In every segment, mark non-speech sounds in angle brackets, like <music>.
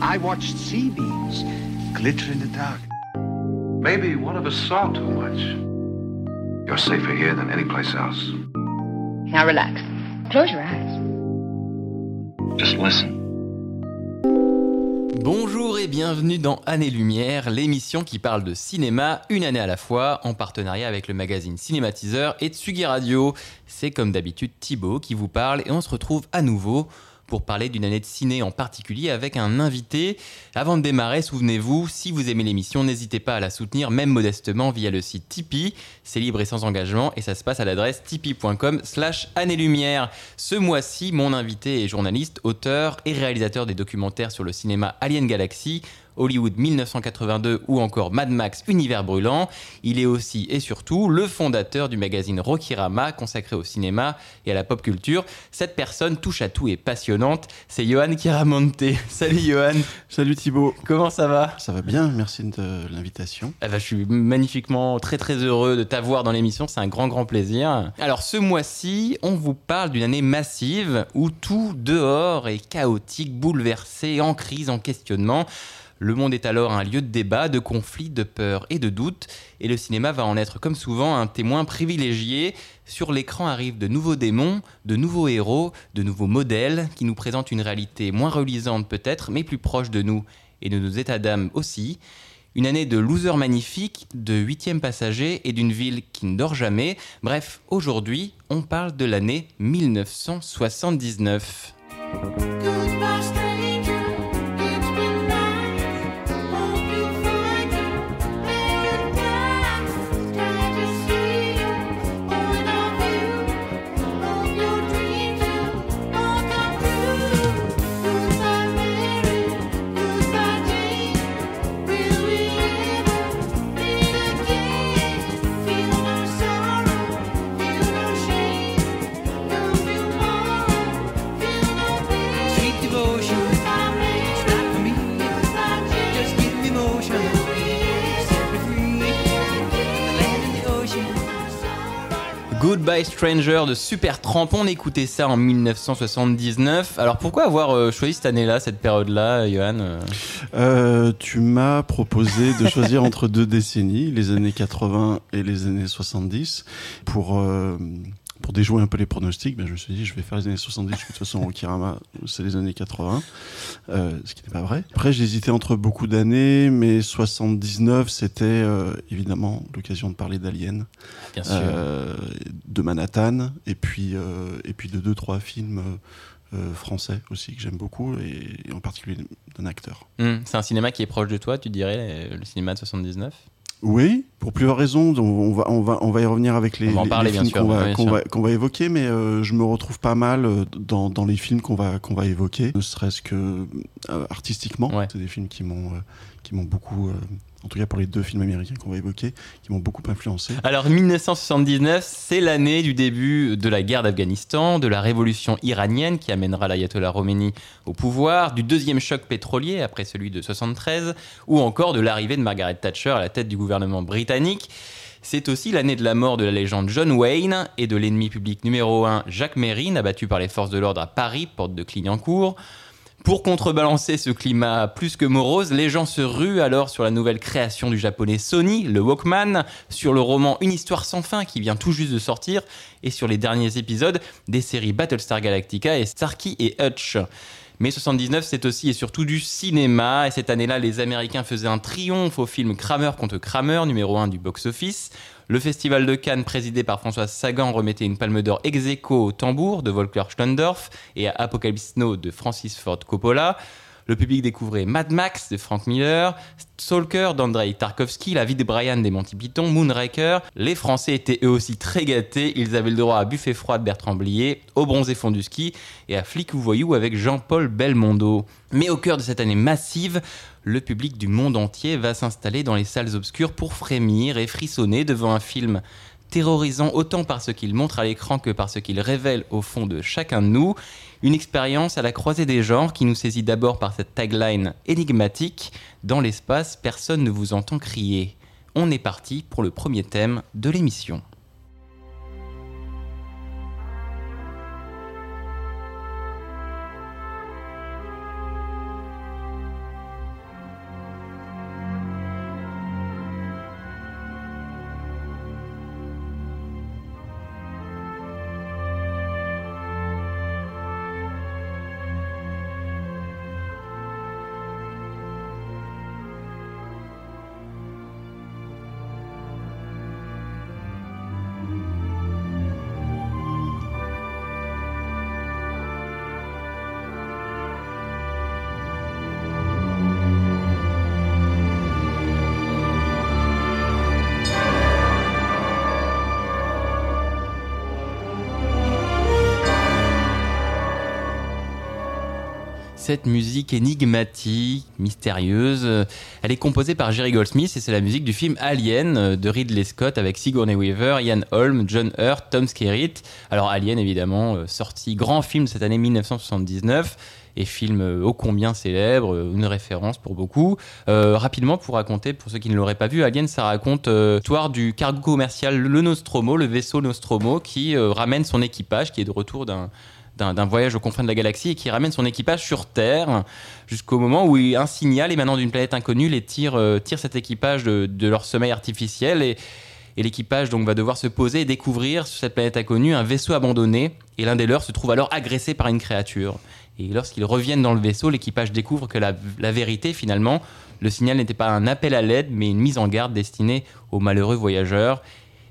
I watched sea beams glitter in the dark. Maybe one of us saw too much. You're safer here than any place else. Now relax. Close your eyes. Just listen. Bonjour et bienvenue dans Année Lumière, l'émission qui parle de cinéma une année à la fois, en partenariat avec le magazine Cinématiseur et Tsugi Radio. C'est comme d'habitude Thibaut qui vous parle et on se retrouve à nouveau pour parler d'une année de ciné en particulier avec un invité. Avant de démarrer, souvenez-vous, si vous aimez l'émission, n'hésitez pas à la soutenir, même modestement, via le site Tipeee. C'est libre et sans engagement et ça se passe à l'adresse tipeee.com slash année-lumière. Ce mois-ci, mon invité est journaliste, auteur et réalisateur des documentaires sur le cinéma Alien Galaxy, Hollywood 1982 ou encore Mad Max Univers Brûlant. Il est aussi et surtout le fondateur du magazine Rokirama consacré au cinéma et à la pop culture. Cette personne touche à tout et passionnante, c'est Johan Kiramonte. <laughs> Salut Johan. Salut Thibaut. Comment ça va? Ça va bien, merci de l'invitation. Eh ben, je suis magnifiquement très très heureux de t'avoir dans l'émission, c'est un grand grand plaisir. Alors ce mois-ci, on vous parle d'une année massive où tout dehors est chaotique, bouleversé, en crise, en questionnement. Le monde est alors un lieu de débat, de conflit, de peur et de doute, et le cinéma va en être comme souvent un témoin privilégié. Sur l'écran arrivent de nouveaux démons, de nouveaux héros, de nouveaux modèles qui nous présentent une réalité moins relisante peut-être, mais plus proche de nous et de nos états d'âme aussi. Une année de losers magnifiques, de huitième passager et d'une ville qui ne dort jamais. Bref, aujourd'hui, on parle de l'année 1979. Stranger de Super Tramp, on écoutait ça en 1979. Alors pourquoi avoir euh, choisi cette année-là, cette période-là, Johan euh? Euh, tu m'as proposé de choisir entre deux décennies, les années 80 et les années 70, pour pour déjouer un peu les pronostics. Ben, je me suis dit, je vais faire les années 70, parce que de toute façon, Okirama, c'est les années 80, euh, ce qui n'est pas vrai. Après, j'hésitais entre beaucoup d'années, mais 79, c'était euh, évidemment l'occasion de parler d'Alien. Sûr. euh, de Manhattan et puis et puis de deux trois films euh, français aussi que j'aime beaucoup et, et en particulier d'un acteur. Hum, c'est un cinéma qui est proche de toi, tu dirais, le cinéma de 79 Oui, pour plusieurs raisons. On, va on va on va y revenir avec les, On va en les- parler, les bien films qu'on va sûr. va qu'on va évoquer, mais euh, je me retrouve pas mal euh, dans dans les films qu'on va qu'on va évoquer, ne serait-ce que euh, artistiquement. Ouais. C'est des films qui m'ont euh, qui m'ont beaucoup euh, en tout cas pour les deux films américains qu'on va évoquer, qui m'ont beaucoup influencé. Alors 1979, c'est l'année du début de la guerre d'Afghanistan, de la révolution iranienne qui amènera l'ayatollah Khomeini au pouvoir, du deuxième choc pétrolier après celui de 73, ou encore de l'arrivée de Margaret Thatcher à la tête du gouvernement britannique. C'est aussi l'année de la mort de la légende John Wayne et de l'ennemi public numéro 1 Jacques Mérine, abattu par les forces de l'ordre à Paris, porte de Clignancourt. Pour contrebalancer ce climat plus que morose, les gens se ruent alors sur la nouvelle création du japonais Sony, le Walkman, sur le roman Une histoire sans fin qui vient tout juste de sortir, et sur les derniers épisodes des séries Battlestar Galactica et Starkey et Hutch. Mais 79, c'est aussi et surtout du cinéma, et cette année-là, les Américains faisaient un triomphe au film Kramer contre Kramer, numéro 1 du box-office. Le festival de Cannes, présidé par Françoise Sagan, remettait une palme d'or ex aequo au tambour de Volker Schlendorf et à Apocalypse Now de Francis Ford Coppola. Le public découvrait Mad Max de Frank Miller, Stalker d'Andrei Tarkovsky, La vie de Brian des Monty Python, Moonraker. Les Français étaient eux aussi très gâtés. Ils avaient le droit à Buffet froid de Bertrand Blier, Au bronzé fond du ski et à Flic ou voyou avec Jean-Paul Belmondo. Mais au cœur de cette année massive, le public du monde entier va s'installer dans les salles obscures pour frémir et frissonner devant un film terrorisant autant par ce qu'il montre à l'écran que par ce qu'il révèle au fond de chacun de nous. Une expérience à la croisée des genres qui nous saisit d'abord par cette tagline énigmatique Dans l'espace, personne ne vous entend crier. On est parti pour le premier thème de l'émission. Cette musique énigmatique, mystérieuse, elle est composée par Jerry Goldsmith et c'est la musique du film Alien de Ridley Scott avec Sigourney Weaver, Ian Holm, John Hurt, Tom Skerritt. Alors Alien évidemment, euh, sorti grand film cette année 1979 et film euh, ô combien célèbre, euh, une référence pour beaucoup. Rapidement, pour raconter, pour ceux qui ne l'auraient pas vu, Alien, ça raconte l'histoire du cargo commercial le Nostromo, le vaisseau Nostromo, qui ramène son équipage, qui est de retour d'un d'un voyage aux confins de la galaxie et qui ramène son équipage sur Terre jusqu'au moment où un signal émanant d'une planète inconnue les tire, euh, tire cet équipage de, de leur sommeil artificiel et, et l'équipage donc va devoir se poser et découvrir sur cette planète inconnue un vaisseau abandonné et l'un des leurs se trouve alors agressé par une créature. Et lorsqu'ils reviennent dans le vaisseau, l'équipage découvre que la, la vérité finalement, le signal n'était pas un appel à l'aide mais une mise en garde destinée aux malheureux voyageurs.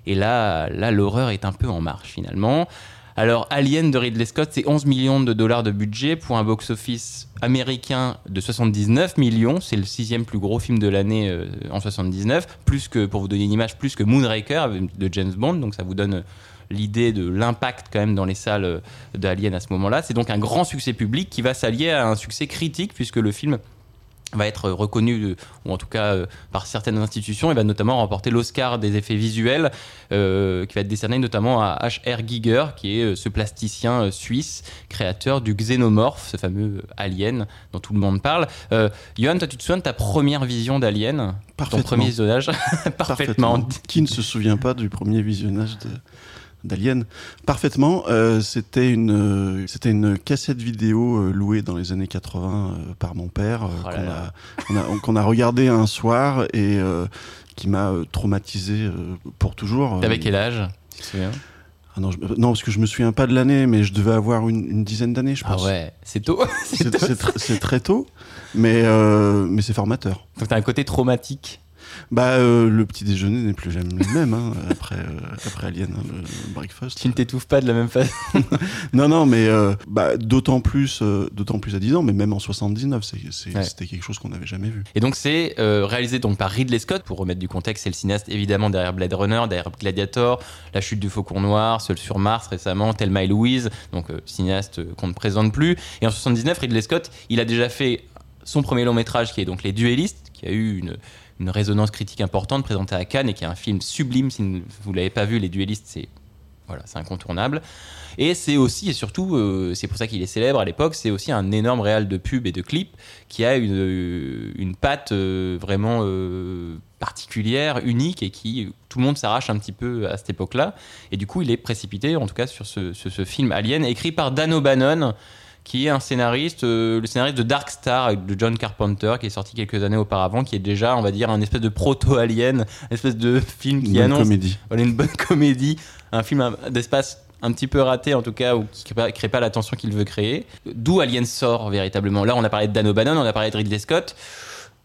Et là, là l'horreur est un peu en marche finalement. Alors, Alien de Ridley Scott, c'est 11 millions de dollars de budget pour un box-office américain de 79 millions. C'est le sixième plus gros film de l'année euh, en 79. Plus que, pour vous donner une image, plus que Moonraker avec- de James Bond. Donc, ça vous donne euh, l'idée de l'impact quand même dans les salles euh, d'Alien à ce moment-là. C'est donc un grand succès public qui va s'allier à un succès critique puisque le film va être reconnu, ou en tout cas euh, par certaines institutions, et va notamment remporter l'Oscar des effets visuels, euh, qui va être décerné notamment à H.R. Giger, qui est euh, ce plasticien suisse, créateur du xénomorphe, ce fameux alien dont tout le monde parle. Johan, toi tu te souviens de ta première vision d'Alien? Ton Parfaitement. premier visionnage <laughs> Parfaitement. Qui ne se souvient pas du premier visionnage de d'Alien Parfaitement. euh, c'était une euh, c'était une cassette vidéo euh, louée dans les années 80 euh, par mon père euh, Oh qu'on a qu'on a, qu'on a regardé un soir et euh, qui m'a euh, traumatisé euh, pour toujours. T'avais quel âge? Tu te souviens? Ah non, je- non, parce que je me souviens pas de l'année, mais je devais avoir une, une dizaine d'années, je Ah pense. ouais, c'est tôt. c'est <laughs> C'est tôt. c'est tr- c'est très tôt, mais, euh, mais c'est formateur. Donc t'as un côté traumatique. Bah, euh, le petit déjeuner n'est plus jamais le même hein, <laughs> après, euh, après Alien, hein, le, le breakfast. Tu ne t'étouffes pas de la même façon. <laughs> Non, non, mais euh, bah, d'autant plus, d'autant plus à 10 ans, mais même en 79, c'est- c'est- Ouais. c'était quelque chose qu'on n'avait jamais vu. Et donc c'est réalisé donc par Ridley Scott pour remettre du contexte, c'est le cinéaste évidemment derrière Blade Runner, derrière Gladiator, La chute du Faucon Noir, Seul sur Mars récemment, Thelma et Louise, donc cinéaste qu'on ne présente plus. Et en 79, Ridley Scott, il a déjà fait son premier long métrage qui est donc Les Duellistes, qui a eu une, une résonance critique importante présenté à Cannes et qui est un film sublime. Si vous l'avez pas vu, Les Duellistes, c'est voilà, c'est incontournable. Et c'est aussi et surtout, euh, c'est pour ça qu'il est célèbre à l'époque, c'est aussi un énorme réal de pub et de clips qui a une, euh, une patte euh, vraiment particulière, unique et qui tout le monde s'arrache un petit peu à cette époque-là. Et du coup, il est précipité, en tout cas, sur ce, ce- ce film Alien, écrit par Dan O'Bannon, qui est un scénariste, euh, le scénariste de Dark Star de John Carpenter, qui est sorti quelques années auparavant, qui est déjà, on va dire, un espèce de proto-alien, un espèce de film Une qui bonne annonce comédie. voilà, une bonne comédie, un film d'espace un petit peu raté en tout cas, ou qui pas, crée pas l'attention qu'il veut créer. D'où Alien sort véritablement. Là, on a parlé de Dan O'Bannon, on a parlé de Ridley Scott.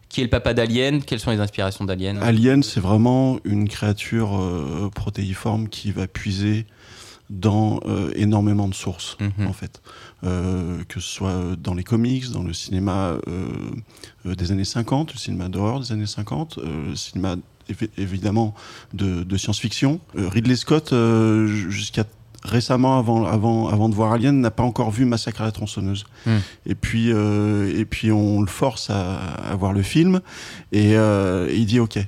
Qui est le papa d'Alien? Quelles sont les inspirations d'Alien? Alien, c'est vraiment une créature euh, protéiforme qui va puiser dans euh, énormément de sources, Mhm. en fait. Euh, que ce soit dans les comics, dans le cinéma euh, des années 50, le cinéma d'horreur des années 50, euh, le cinéma évi- évidemment de, de science-fiction. Ridley Scott, jusqu'à récemment, avant, avant, avant de voir Alien, n'a pas encore vu Massacre à la tronçonneuse. Hmm. Et puis, euh, et puis on le force à, à voir le film et, euh, et il dit ok.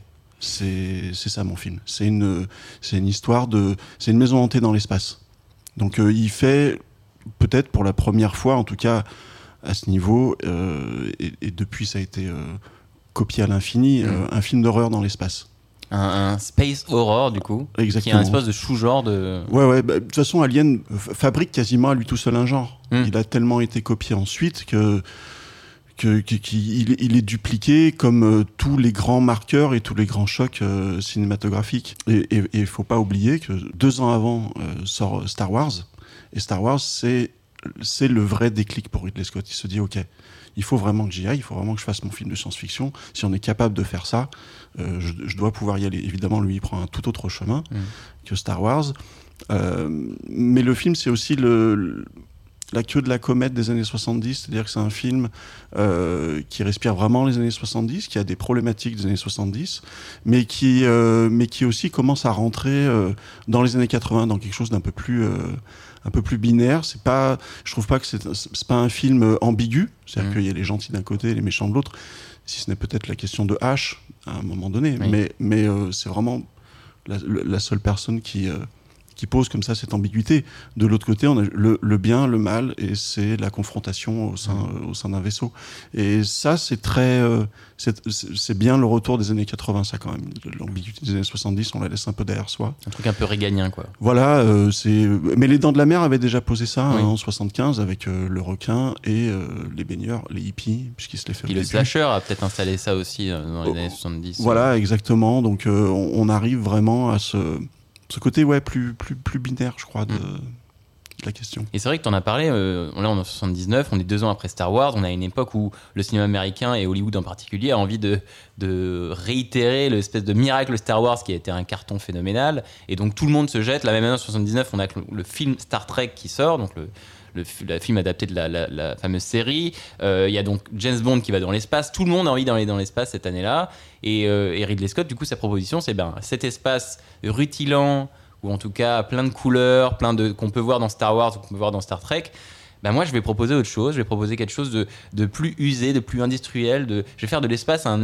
C'est ça mon film. C'est une, c'est une histoire de. C'est une maison hantée dans l'espace. Donc euh, il fait, peut-être pour la première fois, en tout cas à ce niveau, euh, et, et depuis ça a été euh, copié à l'infini, euh, un film d'horreur dans l'espace. un, un space horror du coup, qui est Exactement. un espèce de sous-genre de. Ouais, ouais. bah, De toute façon, Alien fa- fabrique quasiment à lui tout seul un genre. Mm. Il a tellement été copié ensuite que que- il est dupliqué comme euh, tous les grands marqueurs et tous les grands chocs euh, cinématographiques. Et il faut pas oublier que deux ans avant euh, sort Star Wars. Et Star Wars, c'est c'est le vrai déclic pour Ridley Scott. Il se dit, ok, il faut vraiment que j'y aille, il faut vraiment que je fasse mon film de science-fiction. Si on est capable de faire ça, je, je dois pouvoir y aller. Évidemment, lui, il prend un tout autre chemin Mm. que Star Wars. Mais le film, c'est aussi le, le- la queue de la comète des années 70, c'est-à-dire que c'est un film euh, qui respire vraiment les années 70, qui a des problématiques des années 70, mais qui, euh, mais qui aussi commence à rentrer euh, dans les années 80, dans quelque chose d'un peu plus, un peu plus binaire. C'est pas, je trouve pas que c'est, pas un film ambigu, c'est-à-dire Mhm. qu'il y a les gentils d'un côté et les méchants de l'autre, si ce n'est peut-être la question de H à un moment donné, Oui. mais, mais c'est vraiment la, la seule personne qui, qui pose comme ça cette ambiguïté. De l'autre côté, on a le, le bien, le mal, et c'est la confrontation au sein, au sein d'un vaisseau. Et ça, c'est très, euh, c'est bien le retour des années 80, ça quand même. L'ambiguïté des années 70, on la laisse un peu derrière soi. Un truc un peu réganien, quoi. Voilà, euh, c'est. Mais les Dents de la Mer avaient déjà posé ça hein, en 75 avec euh, le requin et les baigneurs, les hippies, puisqu'ils se les. Puis au le slasher a peut-être installé ça aussi dans les Oh, années 70. Voilà, exactement. Donc on, on arrive vraiment à ce, ce côté ouais, plus, plus, plus binaire, je crois, de, Mm. de la question. Et c'est vrai que tu en as parlé, euh, là on est en 79, on est deux ans après Star Wars, on a une époque où le cinéma américain et Hollywood en particulier a envie de, de réitérer l'espèce de miracle Star Wars qui a été un carton phénoménal. Et donc tout le monde se jette. La même année en 79, on a le, le film Star Trek qui sort, donc le, le, film adapté de la, fameuse série. Euh, Il y a donc James Bond qui va dans l'espace. Tout le monde a envie d'aller dans l'espace cette année-là. Et, euh, et Ridley Scott, du coup, sa proposition, c'est ben, cet espace rutilant, ou en tout cas plein de couleurs, plein de qu'on peut voir dans Star Wars, ou qu'on peut voir dans Star Trek. Ben moi, je vais proposer autre chose. Je vais proposer quelque chose de, de plus usé, de plus industriel. Je vais faire de l'espace un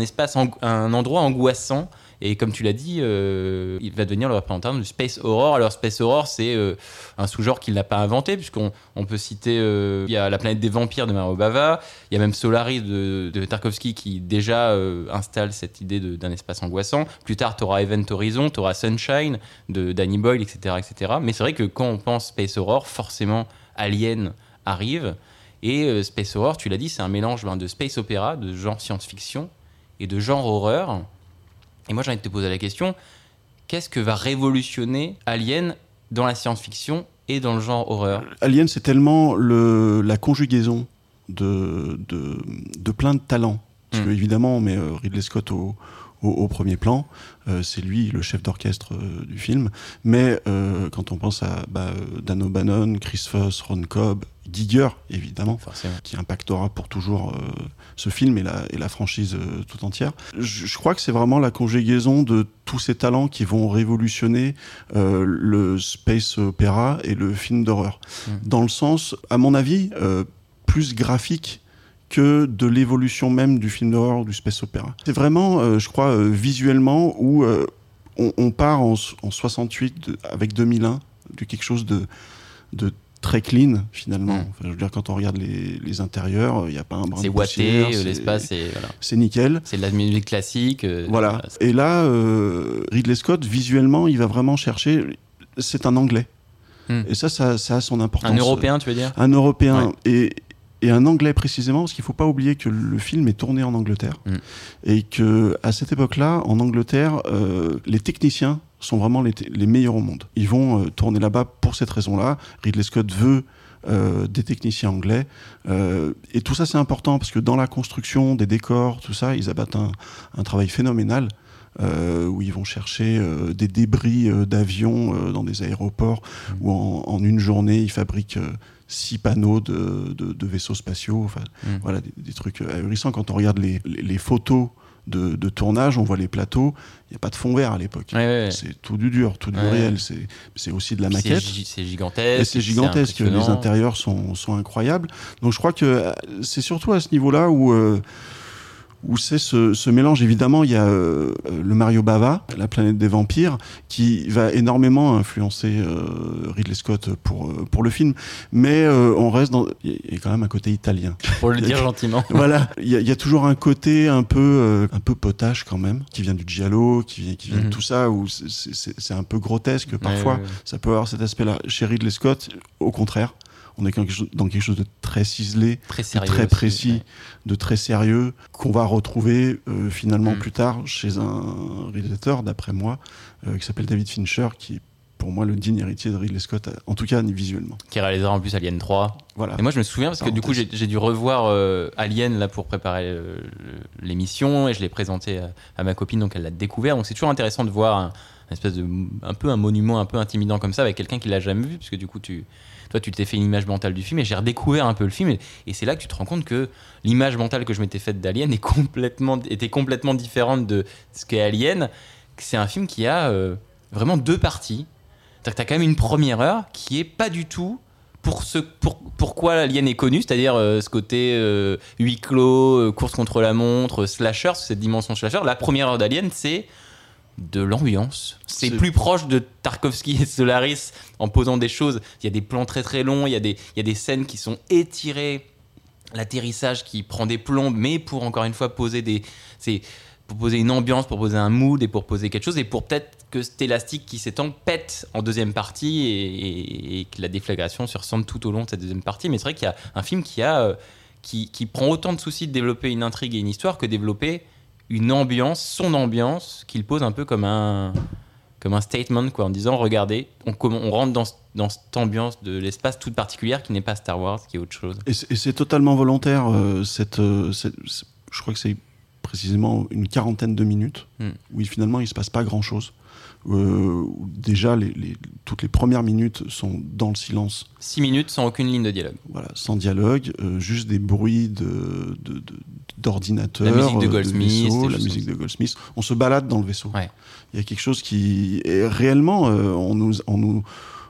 un endroit angoissant. Et comme tu l'as dit, euh, il va devenir le représentant du space horror. Alors space horror, c'est euh, un sous-genre qu'il n'a pas inventé, puisqu'on on peut citer, euh, il y a la planète des vampires de Mario Bava, il y a même Solaris de, de Tarkovsky qui déjà installe cette idée d'un espace angoissant. Plus tard, tu auras Event Horizon, tu auras Sunshine de Danny Boyle, etc., etc. Mais c'est vrai que quand on pense space horror, forcément Alien arrive. Et space horror, tu l'as dit, c'est un mélange ben, de space opéra, de genre science-fiction et de genre horreur. Et moi, j'ai envie de te poser la question qu'est-ce que va révolutionner Alien dans la science-fiction et dans le genre horreur Alien, c'est tellement le, la conjugaison de, de, de plein de talents. Parce Mm. que, évidemment, on met euh, Ridley Scott au, au, au premier plan. Euh, c'est lui le chef d'orchestre euh, du film. Mais euh, quand on pense à bah, Dan O'Bannon, Chris Foss, Ron Cobb, Giger, évidemment, Forcément. qui impactera pour toujours euh, ce film et la, et la franchise euh, tout entière. Je, je crois que c'est vraiment la conjugaison de tous ces talents qui vont révolutionner euh, le space opéra et le film d'horreur. Mm. Dans le sens, à mon avis, plus graphique que de l'évolution même du film d'horreur ou du space opéra. C'est vraiment, je crois, visuellement où on, on part en, en 68 de- avec 2001 de quelque chose de, de très clean finalement. Mm. Enfin, je veux dire, quand on regarde les, les intérieurs, il n'y a pas un brin de poussière, euh, c'est- l'espace, c'est voilà. c'est nickel. C'est de la musique classique. euh, Voilà. Et là, euh, Ridley Scott, visuellement, il va vraiment chercher. C'est un anglais. Hmm. Et ça, ça, ça a son importance. Un européen, tu veux dire? Un européen. Et, et un anglais précisément, parce qu'il ne faut pas oublier que le film est tourné en Angleterre. Hmm. Et que à cette époque-là, en Angleterre, euh, les techniciens sont vraiment les, les meilleurs au monde. Ils vont euh, tourner là-bas pour cette raison-là. Ridley Scott veut euh, des techniciens anglais. Euh, et tout ça, c'est important parce que dans la construction des décors, tout ça, ils abattent un, un travail phénoménal. euh, où ils vont chercher euh, des débris euh, d'avions euh, dans des aéroports, où en, en une journée, ils fabriquent euh, six panneaux de, de- de vaisseaux spatiaux. Enfin, Mm. voilà, des, des trucs ahurissants. Quand on regarde les, les- les photos de, de tournage, on voit les plateaux, il n'y a pas de fond vert à l'époque. Ouais, ouais, ouais. C'est tout du dur, tout du réel. C'est aussi de la Puis maquette. C'est gigantesque. C'est gigantesque, les intérieurs sont, sont incroyables. Donc je crois que euh, c'est surtout à ce niveau-là où, euh, où c'est ce, ce mélange. Évidemment, il y a euh, le Mario Bava, la planète des vampires, qui va énormément influencer euh, Ridley Scott pour, euh, pour le film. Mais euh, on reste dans... Il y a- quand même un côté italien. Pour le dire gentiment. <laughs> voilà, il y, a- il y a toujours un côté un peu, euh, un peu potache quand même, qui vient du giallo, qui vient, qui vient Mhm. de tout ça, où c'est- un peu grotesque parfois. Ouais, ouais, ouais. Ça peut avoir cet aspect-là. Chez Ridley Scott, au contraire, on est dans quelque chose, de très ciselé, Très de très précis, de très sérieux, qu'on va retrouver euh, finalement Mm. plus tard chez un réalisateur, d'après moi, euh, qui s'appelle David Fincher, qui est pour moi le digne héritier de Ridley Scott, en tout cas visuellement. Qui réalisera en plus Alien 3. Voilà. Et moi, je me souviens parce que du coup, j'ai dû revoir euh, Alien là pour préparer euh, l'émission et je l'ai présenté à, à ma copine, donc elle l'a découvert. Donc c'est toujours intéressant de voir un, une espèce de un peu un monument un peu intimidant comme ça avec quelqu'un qui l'a jamais vu, parce que du coup tu toi tu t'es fait une image mentale du film et j'ai redécouvert un peu le film et, et c'est là que tu te rends compte que l'image mentale que je m'étais faite d'Alien est complètement était complètement différente de ce qu'est Alien. C'est un film qui a euh, vraiment deux parties. Que t'as quand même une première heure qui est pas du tout pour ce pour, pourquoi l'alien est connu, c'est-à-dire euh, ce côté euh, huis clos, euh, course contre la montre, slasher, cette dimension slasher. La première heure d'Alien, c'est de l'ambiance. C'est- plus proche de Tarkovsky et Solaris en posant des choses. Il y a des plans très très longs, il y a des, il y a des scènes qui sont étirées, l'atterrissage qui prend des plombes, mais pour encore une fois poser des. C'est poser une ambiance, pour poser un mood et pour poser quelque chose et pour peut-être que cet élastique qui s'étend pète en deuxième partie et, que la déflagration se ressente tout au long de cette deuxième partie. Mais c'est vrai qu'il y a un film qui a euh, qui, qui prend autant de soucis de développer une intrigue et une histoire que développer une ambiance, son ambiance, qu'il pose un peu comme un comme un statement quoi, en disant regardez, on, on rentre dans, dans cette ambiance de l'espace toute particulière qui n'est pas Star Wars, qui est autre chose. Et c'est totalement volontaire. euh, cette, euh, cette- je crois que c'est précisément une quarantaine de minutes Hmm. où il, finalement il se passe pas grand chose. Où déjà, les, les- toutes les premières minutes sont dans le silence, Six minutes sans aucune ligne de dialogue. voilà, sans dialogue, euh, juste des bruits de, d'ordinateur, La musique de euh, Goldsmith, vaisseau, la musique de Goldsmith. On se balade dans le vaisseau. Ouais. Il y a quelque chose qui est réellement, euh, on, nous, on, nous,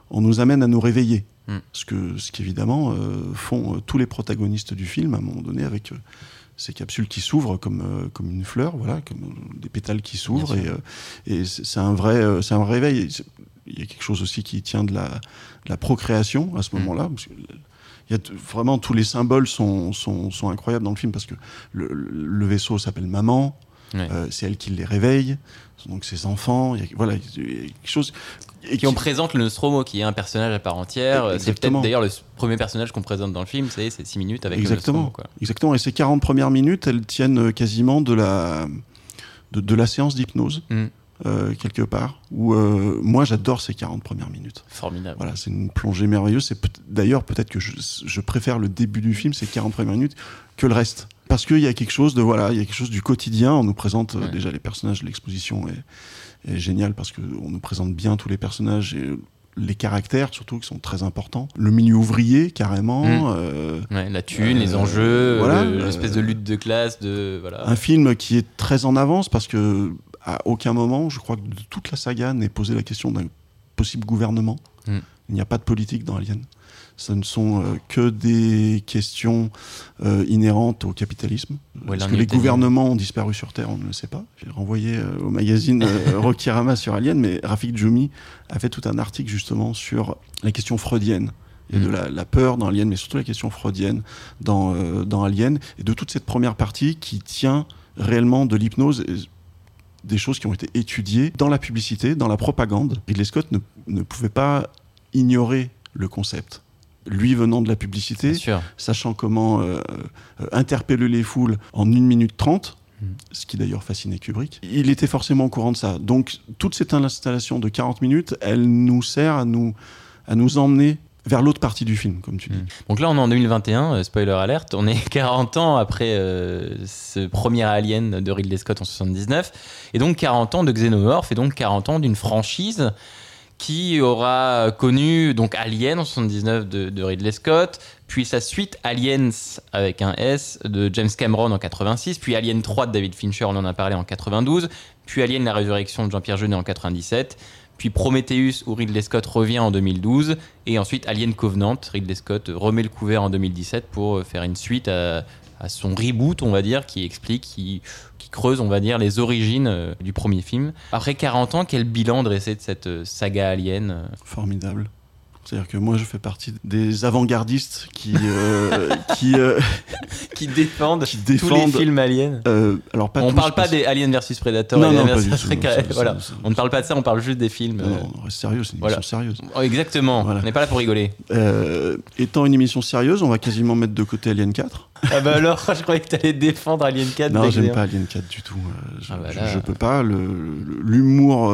on nous amène à nous réveiller. Mm. Ce que, ce qu'évidemment euh, font euh, tous les protagonistes du film à un moment donné avec euh, ces capsules qui s'ouvrent comme, euh, comme une fleur, voilà, comme euh, des pétales qui s'ouvrent. Et, euh, et c'est, un vrai, c'est un vrai réveil. Il y a quelque chose aussi qui tient de la, de la procréation à ce Mm. moment-là. il y a vraiment tous les symboles sont, sont, sont incroyables dans le film parce que le, vaisseau s'appelle Maman, euh, c'est elle qui les réveille, donc ses enfants. Il y a, voilà, il y a quelque chose. Et qui on présente le Nostromo, qui est un personnage à part entière. C'est peut-être d'ailleurs le premier personnage qu'on présente dans le film, c'est c'est 6 minutes avec le Exactement. Nostromo. Quoi. Exactement. Et ces 40 premières minutes, elles tiennent euh, quasiment de la, de, de la séance d'hypnose, Mm. euh, quelque part. Où euh, moi, j'adore ces 40 premières minutes. Formidable. Voilà, c'est une plongée merveilleuse. C'est d'ailleurs peut-être que je, je préfère le début du film, ces 40 premières minutes, que le reste. Parce qu'il y a quelque chose de voilà, il y a quelque chose du quotidien. On nous présente euh, Ouais. déjà les personnages. L'exposition est, est géniale parce que on nous présente bien tous les personnages et les caractères surtout qui sont très importants. Le milieu ouvrier carrément. Mm. euh, Ouais, la thune, les Euh, enjeux, voilà, le- l'espèce de lutte de classe, de voilà. un film qui est très en avance parce que à aucun moment, je crois que de toute la saga n'est posé la question d'un possible gouvernement. Mm. Il n'y a pas de politique dans Alien. Ce ne sont euh, que des questions euh, inhérentes au capitalisme. Ouais, Est-ce que les gouvernements ont disparu sur Terre On ne le sait pas. J'ai renvoyé euh, au magazine <laughs> Rokirama sur Alien, mais Rafik Djoumi a fait tout un article justement sur la question freudienne et de Mm. la, la peur dans Alien, mais surtout la question freudienne dans, euh, dans Alien, et de toute cette première partie qui tient réellement de l'hypnose, des choses qui ont été étudiées dans la publicité, dans la propagande. Ridley Scott ne, ne pouvait pas ignorer le concept. Lui venant de la publicité, sachant comment euh, euh, interpeller les foules en 1 minute 30, Mm. ce qui d'ailleurs fascinait Kubrick, il était forcément au courant de ça. Donc toute cette installation de 40 minutes, elle nous sert à nous, à nous emmener vers l'autre partie du film, comme tu dis. Mm. Donc là, on est en 2021, euh, spoiler alerte, on est <laughs> 40 ans après euh, ce premier Alien de Ridley Scott en 79, et donc 40 ans de Xenomorph, et donc 40 ans d'une franchise qui aura connu donc Alien en 79 de, Ridley Scott, puis sa suite Aliens avec un S de James Cameron en 86, puis Alien 3 de David Fincher, on en a parlé en 92, puis Alien la résurrection de Jean-Pierre Jeunet en 97, puis Prometheus où Ridley Scott revient en 2012 et ensuite Alien Covenant, Ridley Scott remet le couvert en 2017 pour euh, faire une suite à, à son reboot, on va dire, qui explique, qui, creuse, on va dire, les origines euh, du premier film. Après 40 ans, quel bilan dresser de cette euh, saga Alien euh? Formidable. C'est-à-dire que moi, je fais partie des avant-gardistes qui, euh, <laughs> qui, euh, qui défendent, Qui tous les films Aliens euh, alors pas On tous, parle pas des Alien versus Predator, Non, non, versus tout. Ça, voilà. ça, On ne parle pas de ça, on parle juste des films. Non, on reste sérieux, c'est une Voilà. émission sérieuse. oh, exactement, Voilà. on n'est pas là pour rigoler. Étant une émission sérieuse, on va quasiment mettre de côté Alien 4. ah bah alors, <laughs> je croyais que tu allais défendre Alien 4. Non, j'aime j'ai- pas Alien 4 du tout. Je, Ah bah je- là. je peux pas. L'humour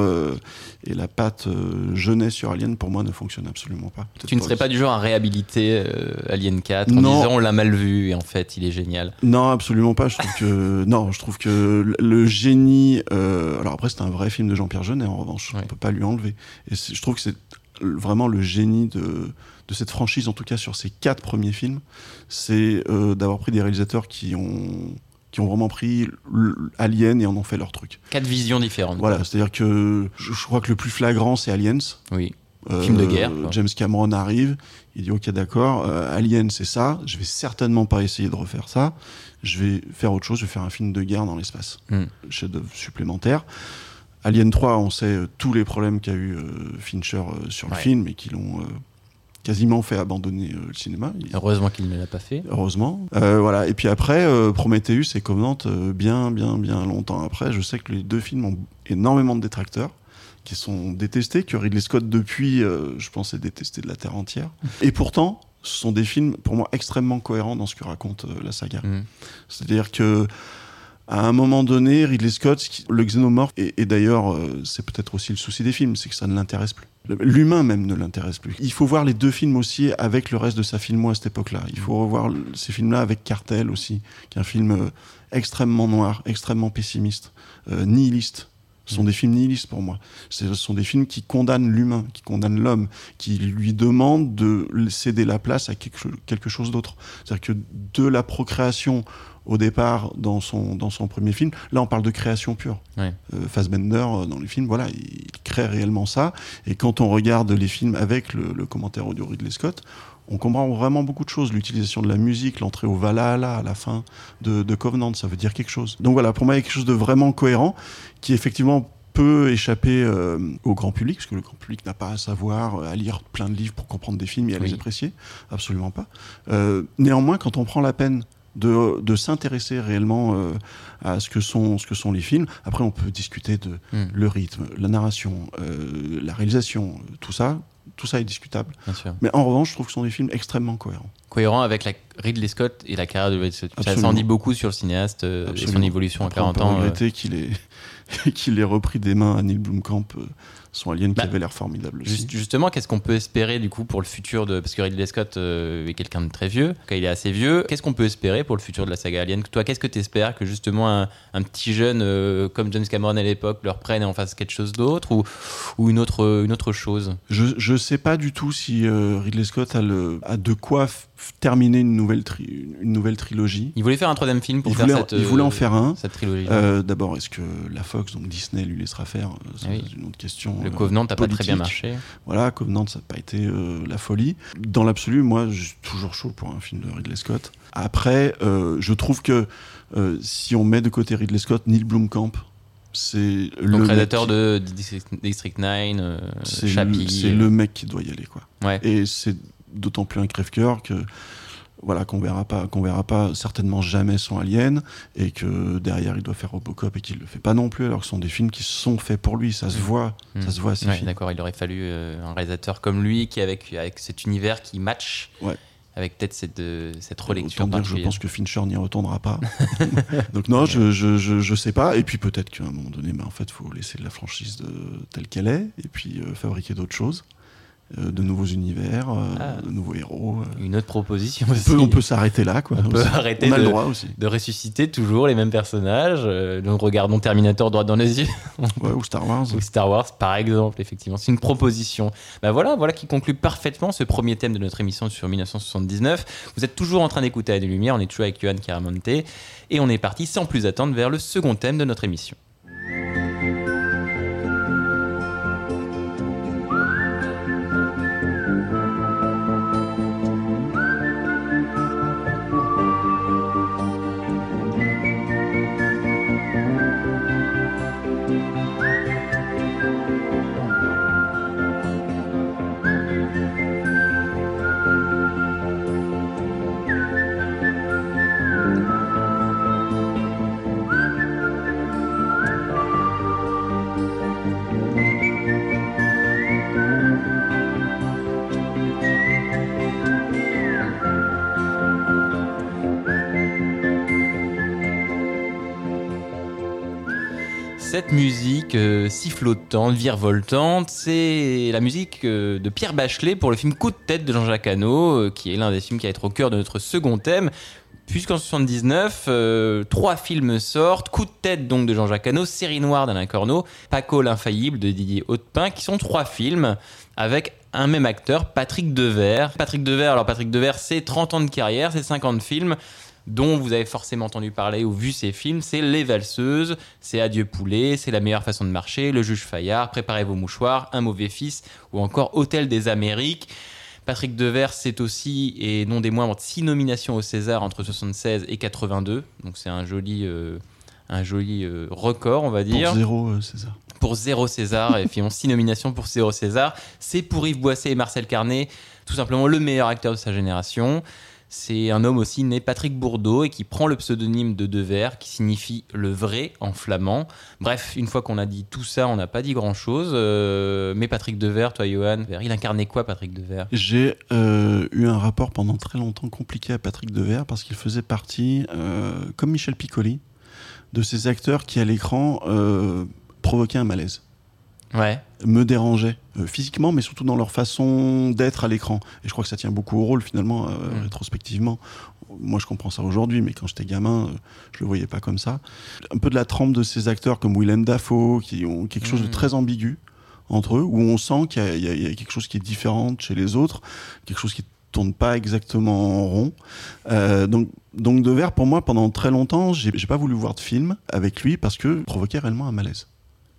et la patte euh, jeunesse sur Alien, pour moi, ne fonctionne absolument pas. Tu ne serais aussi. pas du genre à réhabiliter euh, Alien 4 en Non. disant on l'a mal vu et en fait il est génial. Non, absolument pas. Je trouve que <laughs> non, je trouve que le- génie. euh, alors après, c'est un vrai film de Jean-Pierre Jeunet. En revanche, Ouais. on peut pas lui enlever. Et je trouve que c'est vraiment le génie de de cette franchise, en tout cas sur ces quatre premiers films, c'est euh, d'avoir pris des réalisateurs qui ont qui ont vraiment pris Alien et en ont fait leur truc. Quatre visions différentes. Voilà, c'est-à-dire que je, je crois que le plus flagrant c'est Aliens. Oui. Euh, Film de guerre, quoi. James Cameron arrive, il dit ok d'accord, euh, Alien c'est ça, je vais certainement pas essayer de refaire ça, je vais faire autre chose, je vais faire un film de guerre dans l'espace, Hmm. chef-d'œuvre supplémentaire. Alien 3, on sait euh, tous les problèmes qu'a eu euh, Fincher euh, sur le film et qui l'ont quasiment fait abandonner euh, le cinéma. Il- Heureusement qu'il ne l'a pas fait. Heureusement. Euh, voilà. Et puis après, euh, Prometheus et Covenant, bien, bien, bien longtemps après, je sais que les deux films ont énormément de détracteurs qui sont détestés, que Ridley Scott depuis, je pense, est détesté de la terre entière. Et pourtant, ce sont des films pour moi extrêmement cohérents dans ce que raconte la saga. Mm. C'est-à-dire que à un moment donné, Ridley Scott, le xénomorphe, et, et d'ailleurs, c'est peut-être aussi le souci des films, c'est que ça ne l'intéresse plus. L'humain même ne l'intéresse plus. Il faut voir les deux films aussi avec le reste de sa filmo à cette époque-là. Il faut revoir ces films-là avec Cartel aussi, qui est un film euh, extrêmement noir, extrêmement pessimiste, euh, nihiliste. Ce sont des films nihilistes pour moi. Ce sont des films qui condamnent l'humain, qui condamnent l'homme, qui lui demandent de céder la place à quelque chose d'autre. C'est-à-dire que de la procréation au départ dans son, dans son premier film, là on parle de création pure. Ouais. Euh, Fassbender euh, dans les films, voilà, il crée réellement ça. Et quand on regarde les films avec le, le commentaire audio Ridley Scott, on comprend vraiment beaucoup de choses. L'utilisation de la musique, l'entrée au Valhalla à la fin de, de Covenant, ça veut dire quelque chose. Donc voilà, pour moi, il y a quelque chose de vraiment cohérent qui effectivement peut échapper euh, au grand public, parce que le grand public n'a pas à savoir, euh, à lire plein de livres pour comprendre des films et à Oui. les apprécier. Absolument pas. Euh, néanmoins, quand on prend la peine de, de s'intéresser réellement euh, à ce que, sont, ce que sont les films, après on peut discuter de Mm. le rythme, la narration, euh, la réalisation, euh, tout ça, tout ça est discutable. Bien sûr. Mais en revanche, je trouve que ce sont des films extrêmement cohérents. Cohérent avec la Ridley Scott et la carrière de Ridley Scott. Ça s'en dit beaucoup sur le cinéaste euh, et son évolution Après, à on 40 peut ans. regretter qu'il ait, <laughs> qu'il ait repris des mains à Neil Blomkamp, son alien Bah, qui avait l'air formidable aussi. Justement, qu'est-ce qu'on peut espérer du coup pour le futur de parce que Ridley Scott euh, est quelqu'un de très vieux, quand il est assez vieux, qu'est-ce qu'on peut espérer pour le futur de la saga Alien? Toi, qu'est-ce que tu espères que justement un, un petit jeune euh, comme James Cameron à l'époque leur prenne et en fasse quelque chose d'autre ou, ou une autre une autre chose? Je je sais pas du tout si euh, Ridley Scott a, le, a de quoi terminer une nouvelle, une nouvelle trilogie. Il voulait faire un troisième film pour Il faire voulait, cette il voulait en faire un. cette trilogie. Euh, D'abord, est-ce que la Fox, donc Disney, lui laissera faire euh, C'est Ah oui. une autre question. le euh, Covenant n'a pas très bien marché. Voilà, Covenant, ça n'a pas été euh, la folie. Dans l'absolu, moi, je suis toujours chaud pour un film de Ridley Scott. Après, euh, je trouve que si on met de côté Ridley Scott, Neil Blomkamp, c'est le qui- de District District 9, euh, c'est le, le mec qui doit y aller, quoi. Ouais. Et c'est d'autant plus un crève-cœur que voilà qu'on verra pas qu'on verra pas certainement jamais son Alien et que derrière il doit faire Robocop et qu'il le fait pas non plus alors que ce sont des films qui sont faits pour lui ça se voit Mm. ça se voit Ouais, D'accord, il aurait fallu euh, un réalisateur comme lui qui avec avec cet univers qui match. Ouais. Avec peut-être cette, euh, cette relecture Autant dire, je pense que Fincher n'y retournera pas. <laughs> Donc non, je, je, je, je sais pas. Et puis peut-être qu'à un moment donné, mais en fait, faut laisser la franchise de, telle qu'elle est et puis euh, fabriquer d'autres choses, euh, de nouveaux univers, euh, Ah. de nouveaux héros. euh. Une autre proposition On aussi. peut, on peut s'arrêter là, quoi. On peut aussi. arrêter On a de- le droit aussi. de ressusciter toujours les mêmes personnages. Euh, nous regardons Terminator droit dans les yeux <laughs> Ouais, ou Star Wars. ou Star Wars par exemple. Effectivement, c'est une proposition. Bah voilà, voilà qui conclut parfaitement ce premier thème de notre émission sur 1979. Vous êtes toujours en train d'écouter à des lumières. On est toujours avec Johan Caramonte et on est parti sans plus attendre vers le second thème de notre émission. Cette musique euh, sifflotante, virevoltante, c'est la musique euh, de Pierre Bachelet pour le film Coup de tête de Jean-Jacques Hano, euh, qui est l'un des films qui va être au cœur de notre second thème. Puisqu'en 79, euh, trois films sortent. Coup de tête donc de Jean-Jacques Hano, Série noire d'Alain Corneau, Paco l'infaillible de Didier Hautepin, qui sont trois films avec un même acteur, Patrick Devers. Patrick Devers, alors Patrick Devers, c'est 30 ans de carrière, c'est 50 films dont vous avez forcément entendu parler ou vu ces films, c'est Les Valseuses, c'est Adieu Poulet, c'est La meilleure façon de marcher, Le juge Fayard, Préparez vos mouchoirs, Un mauvais fils ou encore Hôtel des Amériques. Patrick Devers, c'est aussi, et non des moindres, six nominations au César entre 76 et 82. Donc c'est un joli, euh, un joli euh, record, on va dire Pour zéro, euh, César. pour zéro César et finalement six nominations pour zéro César. C'est pour Yves Boisset et Marcel Carnet, tout simplement le meilleur acteur de sa génération. C'est un homme aussi né Patrick Bourdeau et qui prend le pseudonyme de Devers, qui signifie le vrai en flamand. Bref, une fois qu'on a dit tout ça, on n'a pas dit grand-chose. Euh, mais Patrick Devers, toi Johan, il incarnait quoi Patrick Devers? J'ai euh, eu un rapport pendant très longtemps compliqué à Patrick Devers parce qu'il faisait partie, euh, comme Michel Piccoli, de ces acteurs qui à l'écran provoquaient un malaise. Ouais. me dérangeaient euh, physiquement, mais surtout dans leur façon d'être à l'écran. Et je crois que ça tient beaucoup au rôle finalement, euh, Mm. rétrospectivement. Moi, je comprends ça aujourd'hui, mais quand j'étais gamin, euh, je le voyais pas comme ça. Un peu de la trempe de ces acteurs comme Willem Dafoe, qui ont quelque chose de Mm. très ambigu entre eux, où on sent qu'il y a- y, quelque chose qui est différent chez les autres, quelque chose qui tourne pas exactement en rond. Euh, donc, donc De Verre, pour moi, pendant très longtemps, j'ai pas voulu voir de film avec lui parce que provoquait réellement un malaise.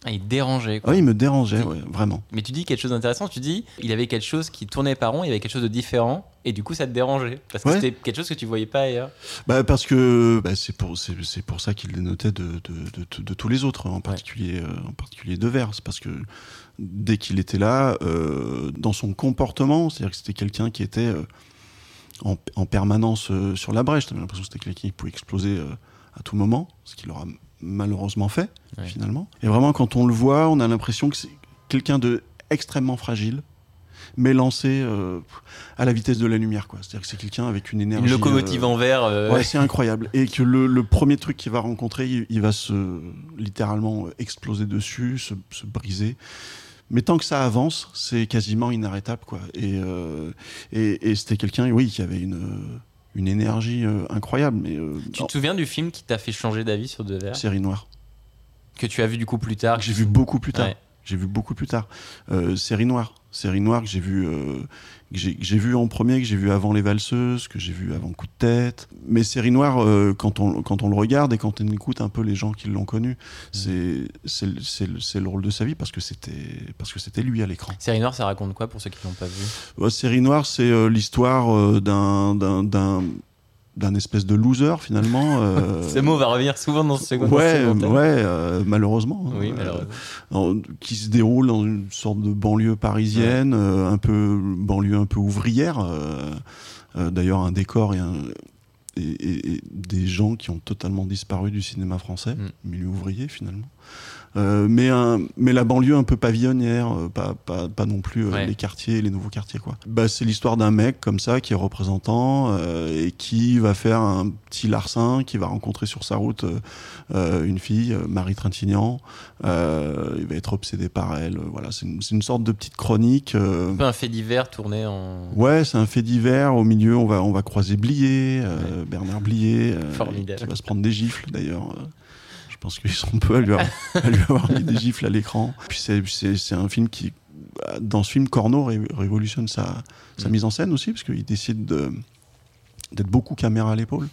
Ah, il dérangeait. quoi. Ah, il me dérangeait, ouais, vraiment. Mais tu dis quelque chose d'intéressant, tu dis il avait quelque chose qui tournait pas rond, il y avait quelque chose de différent, et du coup ça te dérangeait. Parce que Ouais. c'était quelque chose que tu voyais pas ailleurs. Bah parce que bah, c'est pour c'est pour ça qu'il les notait de, de, de, de tous les autres en particulier euh, en particulier de Vers c'est parce que dès qu'il était là euh, dans son comportement c'est-à-dire que c'était quelqu'un qui était euh, en, en permanence euh, sur la brèche t'avais l'impression que c'était quelqu'un qui pouvait exploser à tout moment ce qu'il aura malheureusement fait Ouais. finalement et vraiment quand on le voit on a l'impression que c'est quelqu'un de extrêmement fragile mais lancé euh, à la vitesse de la lumière quoi c'est-à-dire que c'est quelqu'un avec une énergie Une locomotive euh, en verre. euh, Ouais, <laughs> c'est incroyable. Et que le, le premier truc qu'il va rencontrer, il, il va se littéralement exploser dessus, se, se briser. Mais tant que ça avance, c'est quasiment inarrêtable, quoi. Et, et, et c'était quelqu'un, oui, qui avait une, une énergie euh, incroyable, mais euh, Tu te souviens du film qui t'a fait changer d'avis sur Devers? Série noire. Que tu as vu du coup plus tard j'ai vu beaucoup plus tard. Ouais. J'ai vu beaucoup plus tard. Euh, série noire. Série noire que j'ai vu, euh, que j'ai vu en premier, que j'ai vu avant Les Valseuses, que j'ai vu avant Coup de tête. Mais série noire, euh, quand, on, quand on le regarde et quand on écoute un peu les gens qui l'ont connu, c'est c'est le- le, rôle de sa vie parce que c'était parce que c'était lui à l'écran. Série Noire, ça raconte quoi pour ceux qui l'ont pas vu Ouais, série noire, c'est euh, l'histoire euh, d'un d'un espèce de loser finalement. euh, <laughs> Ce mot va revenir souvent dans ce second Ouais, ouais, euh, malheureusement. Oui, Euh, malheureusement. en- qui se déroule dans une sorte de banlieue parisienne, euh, un peu banlieue un peu ouvrière. euh, euh, D'ailleurs, un décor et, un- et- et- et des gens qui ont totalement disparu du cinéma français, Mm. milieu ouvrier finalement. Euh, mais, un, mais la banlieue un peu pavillonnière, euh, pas, pas, pas non plus euh, Ouais. les quartiers, les nouveaux quartiers. quoi. Bah, c'est l'histoire d'un mec comme ça qui est représentant euh, et qui va faire un petit larcin, qui va rencontrer sur sa route une fille, Marie Trintignant. Euh, il va être obsédé par elle. Voilà, c'est une, c'est une sorte de petite chronique. euh, Un peu un fait divers tourné en. Ouais, c'est un fait divers. Au milieu, on va, on va croiser Blier, euh, Bernard Blier, Formidable. qui va se prendre des gifles d'ailleurs. Je pense qu'ils sont peu à lui, avoir, <laughs> à lui avoir mis des gifles à l'écran. Puis c'est- un film qui, dans ce film, Corneau ré- révolutionne sa, sa Mm. mise en scène aussi, parce qu'il décide de- d'être beaucoup caméra à l'épaule.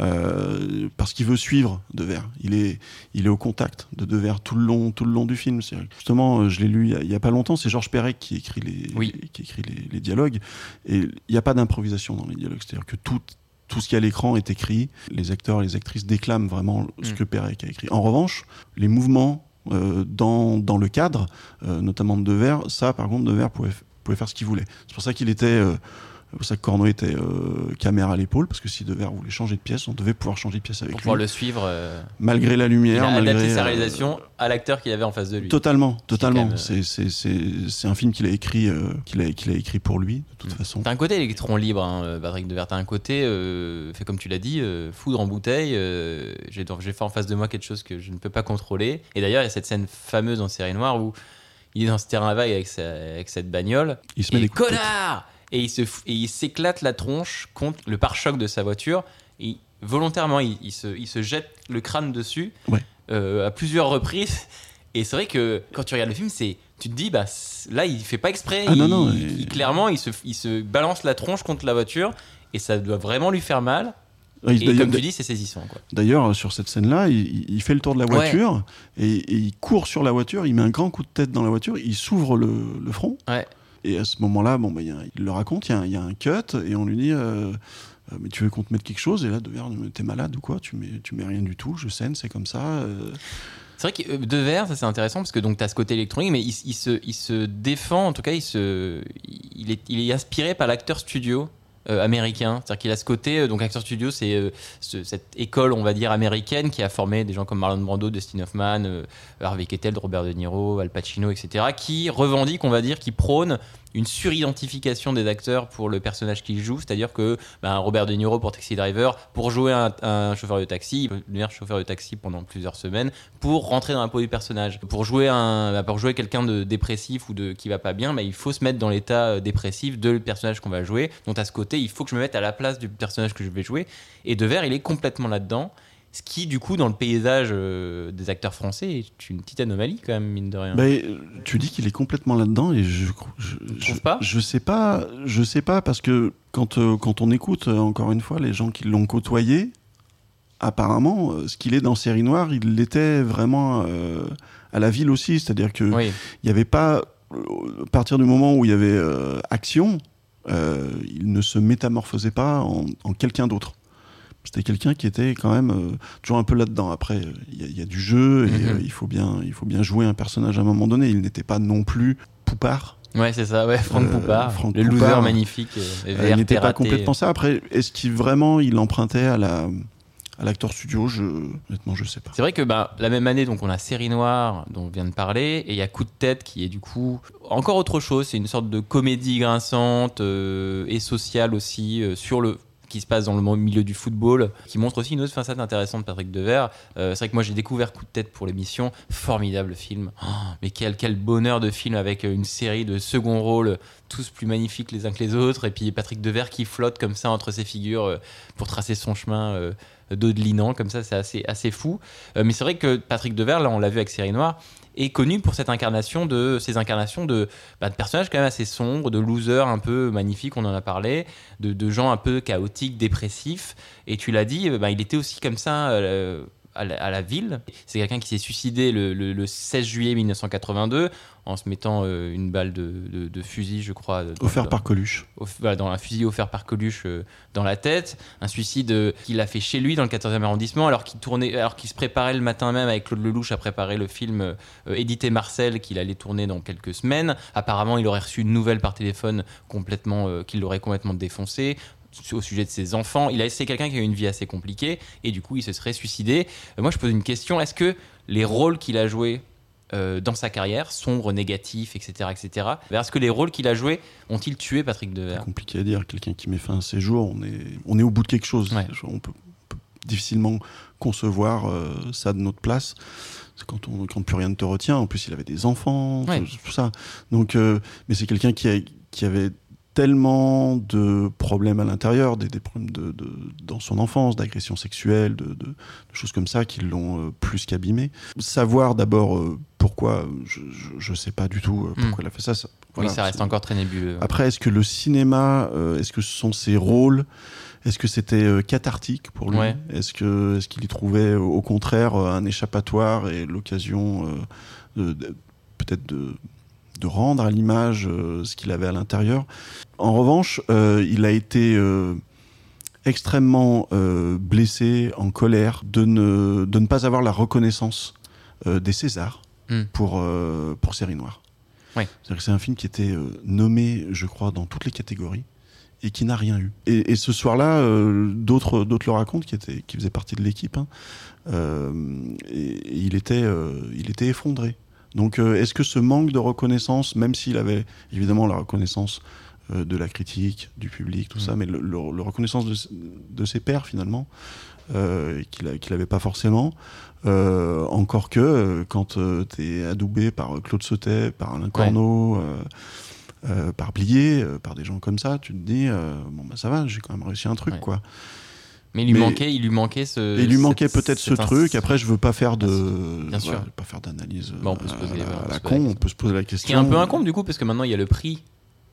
euh, parce qu'il veut suivre Devers. Il est, il est au contact de Devers tout le long, tout le long du film. Justement, euh, je l'ai lu il y a- pas longtemps. C'est Georges Perec qui écrit les, Oui. qui écrit les, les dialogues. Et il n'y a pas d'improvisation dans les dialogues. C'est-à-dire que tout, tout ce qui est à l'écran est écrit. Les acteurs et les actrices déclament vraiment ce Mm. que Perec a écrit. En revanche, les mouvements euh, dans, dans le cadre, euh, notamment de Devers, ça, par contre, Devers pouvait, pouvait faire ce qu'il voulait. C'est pour ça qu'il était euh, C'est pour ça que Corneau était euh, caméra à l'épaule, parce que si Devers voulait changer de pièce, on devait pouvoir changer de pièce avec Pour lui. pouvoir le suivre. euh, Malgré la il lumière, a malgré adapté sa euh, réalisation à l'acteur qu'il avait en face de lui. Totalement, totalement. C'est un film qu'il a écrit, qu'il a, écrit pour lui, de toute Mm. façon. T'as un côté électron libre, hein, Patrick Devers. T'as un côté, fait comme tu l'as dit, foudre en bouteille. J'ai fait en face de moi quelque chose que je ne peux pas contrôler. Et d'ailleurs, il y a cette scène fameuse dans Série Noire où il est dans ce terrain vague avec, sa- avec cette bagnole. Il se met et des coups connard Et il se et il s'éclate la tronche contre le pare-choc de sa voiture. Et volontairement, il, il se, il se jette le crâne dessus Ouais. euh, à plusieurs reprises. Et c'est vrai que quand tu regardes le film, c'est tu te dis bah là il fait pas exprès. Ah, il, non, non, il- clairement il se, il se balance la tronche contre la voiture et ça doit vraiment lui faire mal. Et comme tu dis, c'est saisissant quoi. D'ailleurs, sur cette scène-là, il, il fait le tour de la Ouais. voiture et, et il court sur la voiture, il met un grand coup de tête dans la voiture, il s'ouvre le, le front. Ouais. Et à ce moment-là, bon, bah, il, le raconte, il y, a un- cut et on lui dit euh, Euh, Mais tu veux qu'on te mette quelque chose? Et là, Devers, t'es malade ou quoi? Tu mets, tu mets rien du tout, je saigne, c'est comme ça. euh. C'est vrai que De Verre, ça c'est intéressant parce que donc as ce côté électronique, mais il, il se, il se défend, en tout cas, il, se, il, est, il est inspiré par l'acteur studio. Euh, américain, c'est-à-dire qu'il a ce côté, euh, donc acteur studio, c'est euh, ce- cette école, on va dire américaine, qui a formé des gens comme Marlon Brando, Dustin Hoffman, Harvey Keitel, Robert De Niro, Al Pacino, etc., qui revendiquent, on va dire, qui prônent une suridentification des acteurs pour le personnage qu'ils jouent, c'est-à-dire que ben, Robert De Niro pour Taxi Driver, pour jouer un, un chauffeur de taxi, il peut devenir chauffeur de taxi pendant plusieurs semaines pour rentrer dans la peau du personnage. Pour jouer ben, jouer quelqu'un de dépressif ou de qui va pas bien, ben, il faut se mettre dans l'état euh, dépressif de le personnage qu'on va jouer. Donc à ce côté, il faut que je me mette à la place du personnage que je vais jouer. Et Devers, il est complètement là-dedans. Ce qui, du coup, dans le paysage euh, des acteurs français, est une petite anomalie quand même, mine de rien. Euh, tu dis qu'il est complètement là-dedans et je, je, je, pas? je sais pas, je sais pas parce que quand, euh, quand on écoute euh, encore une fois les gens qui l'ont côtoyé, apparemment, ce qu'il est dans Série Noire, il l'était vraiment à la ville aussi, c'est-à-dire que oui. n'y avait pas, à partir du moment où il y avait action, il ne se métamorphosait pas en, en quelqu'un d'autre. C'était quelqu'un qui était quand même euh, toujours un peu là-dedans. Après, euh, il y, a- il y a du jeu et Mhm. euh, il, faut bien, il faut bien jouer un personnage à un moment donné. Il n'était pas non plus poupard. Ouais, c'est ça, ouais, Franck Euh, Poupard, Franck le loser Poupard. magnifique, il n'était pas complètement ça. Après, est-ce qu'il vraiment il empruntait à la à l'acteur studio? Je, Honnêtement, je sais pas. C'est vrai que bah, la même année, donc on a Série Noire dont on vient de parler, et il y a Coup de tête qui est du coup encore autre chose. C'est une sorte de comédie grinçante euh, et sociale aussi euh, sur le qui se passe dans le milieu du football, qui montre aussi une autre façade intéressante de Patrick Devers. Euh, c'est vrai que moi j'ai découvert Coup de tête pour l'émission, formidable film. Oh, mais quel, quel bonheur de film avec euh, une série de second rôles, tous plus magnifiques les uns que les autres, et puis Patrick Devers qui flotte comme ça entre ses figures euh, pour tracer son chemin dodelinant, comme ça c'est assez, assez fou. Mais c'est vrai que Patrick Devers, là on l'a vu avec Série Noire, est connu pour cette incarnation de ces incarnations de, bah, de personnages quand même assez sombres, de losers un peu magnifiques, on en a parlé, de, gens un peu chaotiques, dépressifs. Et tu l'as dit, bah, il était aussi comme ça euh, à, la, à la ville. C'est quelqu'un qui s'est suicidé le, le- le 16 juillet 1982 en se mettant euh, une balle de, de- de fusil, je crois. dans- Offert dans- par Coluche. off- voilà, dans un fusil offert par Coluche euh, dans la tête, un suicide euh, qu'il a fait chez lui dans le 14e arrondissement, alors qu'il tournait, alors qu'il se préparait le matin même avec Claude Lelouch à préparer le film euh, Édité Marcel qu'il allait tourner dans quelques semaines. Apparemment, il aurait reçu une nouvelle par téléphone complètement, euh, qui l'aurait complètement défoncé au sujet de ses enfants. Il a c'est quelqu'un qui a eu une vie assez compliquée et du coup il se serait suicidé. Euh, moi je pose une question est-ce que les rôles qu'il a joués euh, dans sa carrière, sombres, négatifs, etc., etc. Est-ce que les rôles qu'il a joués ont-ils tué Patrick Devers C'est compliqué à dire. Quelqu'un qui met fin à ses jours, on est, on est au bout de quelque chose. Ouais. On peut, on peut difficilement concevoir euh, ça de notre place. C'est quand, on, quand plus rien ne te retient. En plus, il avait des enfants, Ouais. tout, tout ça. Donc, euh, mais c'est quelqu'un qui, a- qui avait tellement de problèmes à l'intérieur, des, des problèmes de, de- dans son enfance, d'agressions sexuelles, de, choses comme ça qui l'ont euh, plus qu'abîmé. Savoir d'abord euh, pourquoi, je, je sais pas du tout euh, pourquoi Mm. il a fait ça. ça voilà, Oui, ça reste encore très nébuleux. après, est-ce que le cinéma, est-ce que ce sont ses rôles? Est-ce que c'était cathartique pour lui? Ouais. Est-ce que est-ce qu'il y trouvait au contraire un échappatoire et l'occasion peut-être de, de rendre à l'image euh, ce qu'il avait à l'intérieur En revanche, euh, il a été euh, extrêmement euh, blessé, en colère de ne, de ne pas avoir la reconnaissance euh, des Césars Mm. pour, euh, pour Série Noire. Ouais. C'est-à-dire que c'est un film qui était euh, nommé, je crois, dans toutes les catégories et qui n'a rien eu. Et, et ce soir-là, euh, d'autres d'autres le racontent qui étaient qui faisaient partie de l'équipe. hein. Euh, et, et il était euh, il était effondré. Donc euh, est-ce que ce manque de reconnaissance, même s'il avait évidemment la reconnaissance euh, de la critique, du public, tout ça, mais le, le- le reconnaissance de, ses pairs finalement, euh, qu'il a- qu'il avait pas forcément. Euh, encore que euh, quand tu es adoubé par Claude Sautet, par Alain Corneau, par Blier, par des gens comme ça, tu te dis bon bah ça va, j'ai quand même réussi un truc Ouais. quoi. Mais il lui Mais- manquait, il lui manquait ce. Il lui manquait peut-être ce truc. Après, je veux pas faire de, Bien sûr. ouais, pas faire d'analyse. Bah, on peut se poser- à la se poser la con. question. On peut se poser la question. qui est un peu incombe du coup, parce que maintenant il y a le prix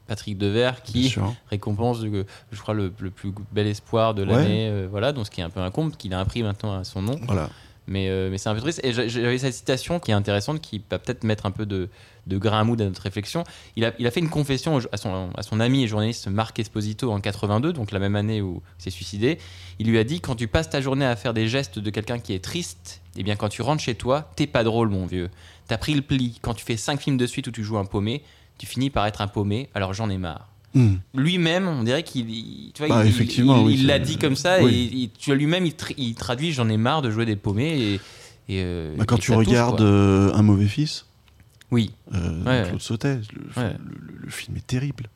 Patrick Devers qui récompense, euh, je crois, le, le plus bel espoir de Ouais. l'année. euh, voilà, donc ce qui est un peu incombe, qu'il a un prix maintenant à son nom. Voilà. Mais, euh, mais c'est un peu triste. Et j'a- j'avais cette citation qui est intéressante, qui va peut-être mettre un peu de, de grain à moudre à notre réflexion. Il a, il a fait une confession à son, à son ami et journaliste Marc Esposito en 82, donc la même année où il s'est suicidé. Il lui a dit Quand tu passes ta journée à faire des gestes de quelqu'un qui est triste, eh bien quand tu rentres chez toi, t'es pas drôle, mon vieux. T'as pris le pli. Quand tu fais cinq films de suite où tu joues un paumé, tu finis par être un paumé, alors j'en ai marre Hmm. lui-même, on dirait qu'il, il- tu vois, Bah, il- effectivement, il, oui, il l'a dit comme ça oui. et il- tu vois, lui-même, il, tra- il traduit, j'en ai marre de jouer des paumés et, et, euh, Bah, quand et tu touche, regardes euh, Un mauvais fils, oui, euh, de Ouais. Claude Sautet, le, Ouais. le- le- le film est terrible.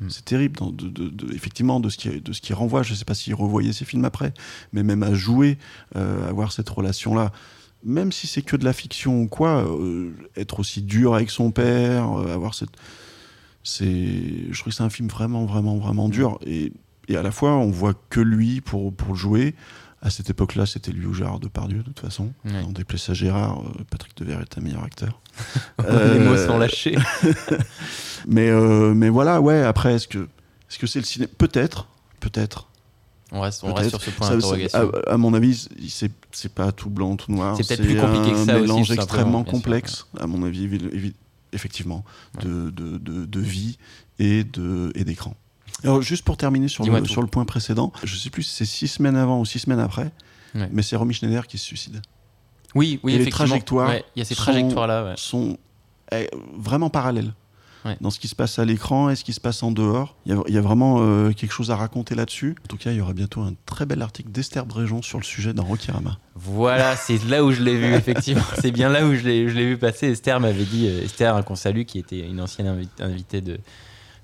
Hmm. C'est terrible, dans- de, de- de- effectivement, de ce qui, de ce qui renvoie. Je sais pas s'il revoyait ses films après, mais même à jouer, euh, avoir cette relation-là. Même si c'est que de la fiction ou quoi, euh, être aussi dur avec son père, avoir cette. C'est, je trouve que c'est un film vraiment, vraiment, vraiment dur. Et, et à la fois, on voit que lui pour, pour le jouer. À cette époque-là, c'était lui ou Gérard Depardieu, de toute façon. Ouais. On déplace à Gérard, euh, Patrick Devers est un meilleur acteur. <laughs> les mots Euh, sont lâchés. Mais, euh, mais voilà, ouais, après, est-ce que est-ce que c'est le cinéma Peut-être, peut-être. On reste, on peut-être. reste sur ce point d'interrogation. à, à mon avis, c'est c'est pas tout blanc, tout noir. C'est peut-être plus compliqué que un ça aussi, mélange tout simplement, extrêmement sûr, complexe, à mon avis, effectivement, de, de, de, de vie et d'écran. Alors, juste pour terminer sur le, sur le point précédent, je sais plus si c'est six semaines avant ou six semaines après, Ouais. mais c'est Romy Schneider qui se suicide. Oui, oui, et les effectivement. trajectoires Ouais, Il y a ces sont- trajectoires-là. ouais. sont eh, vraiment parallèles. Ouais. Dans ce qui se passe à l'écran et ce qui se passe en dehors. Il y a, il y a vraiment euh, quelque chose à raconter là-dessus. En tout cas, il y aura bientôt un très bel article d'Esther Bréjon sur le sujet dans Rokirama. Voilà, <laughs> c'est là où je l'ai vu, effectivement. C'est bien là où je l'ai je l'ai vu passer. Esther m'avait dit, euh, Esther, qu'on salue, qui était une ancienne invi- invitée de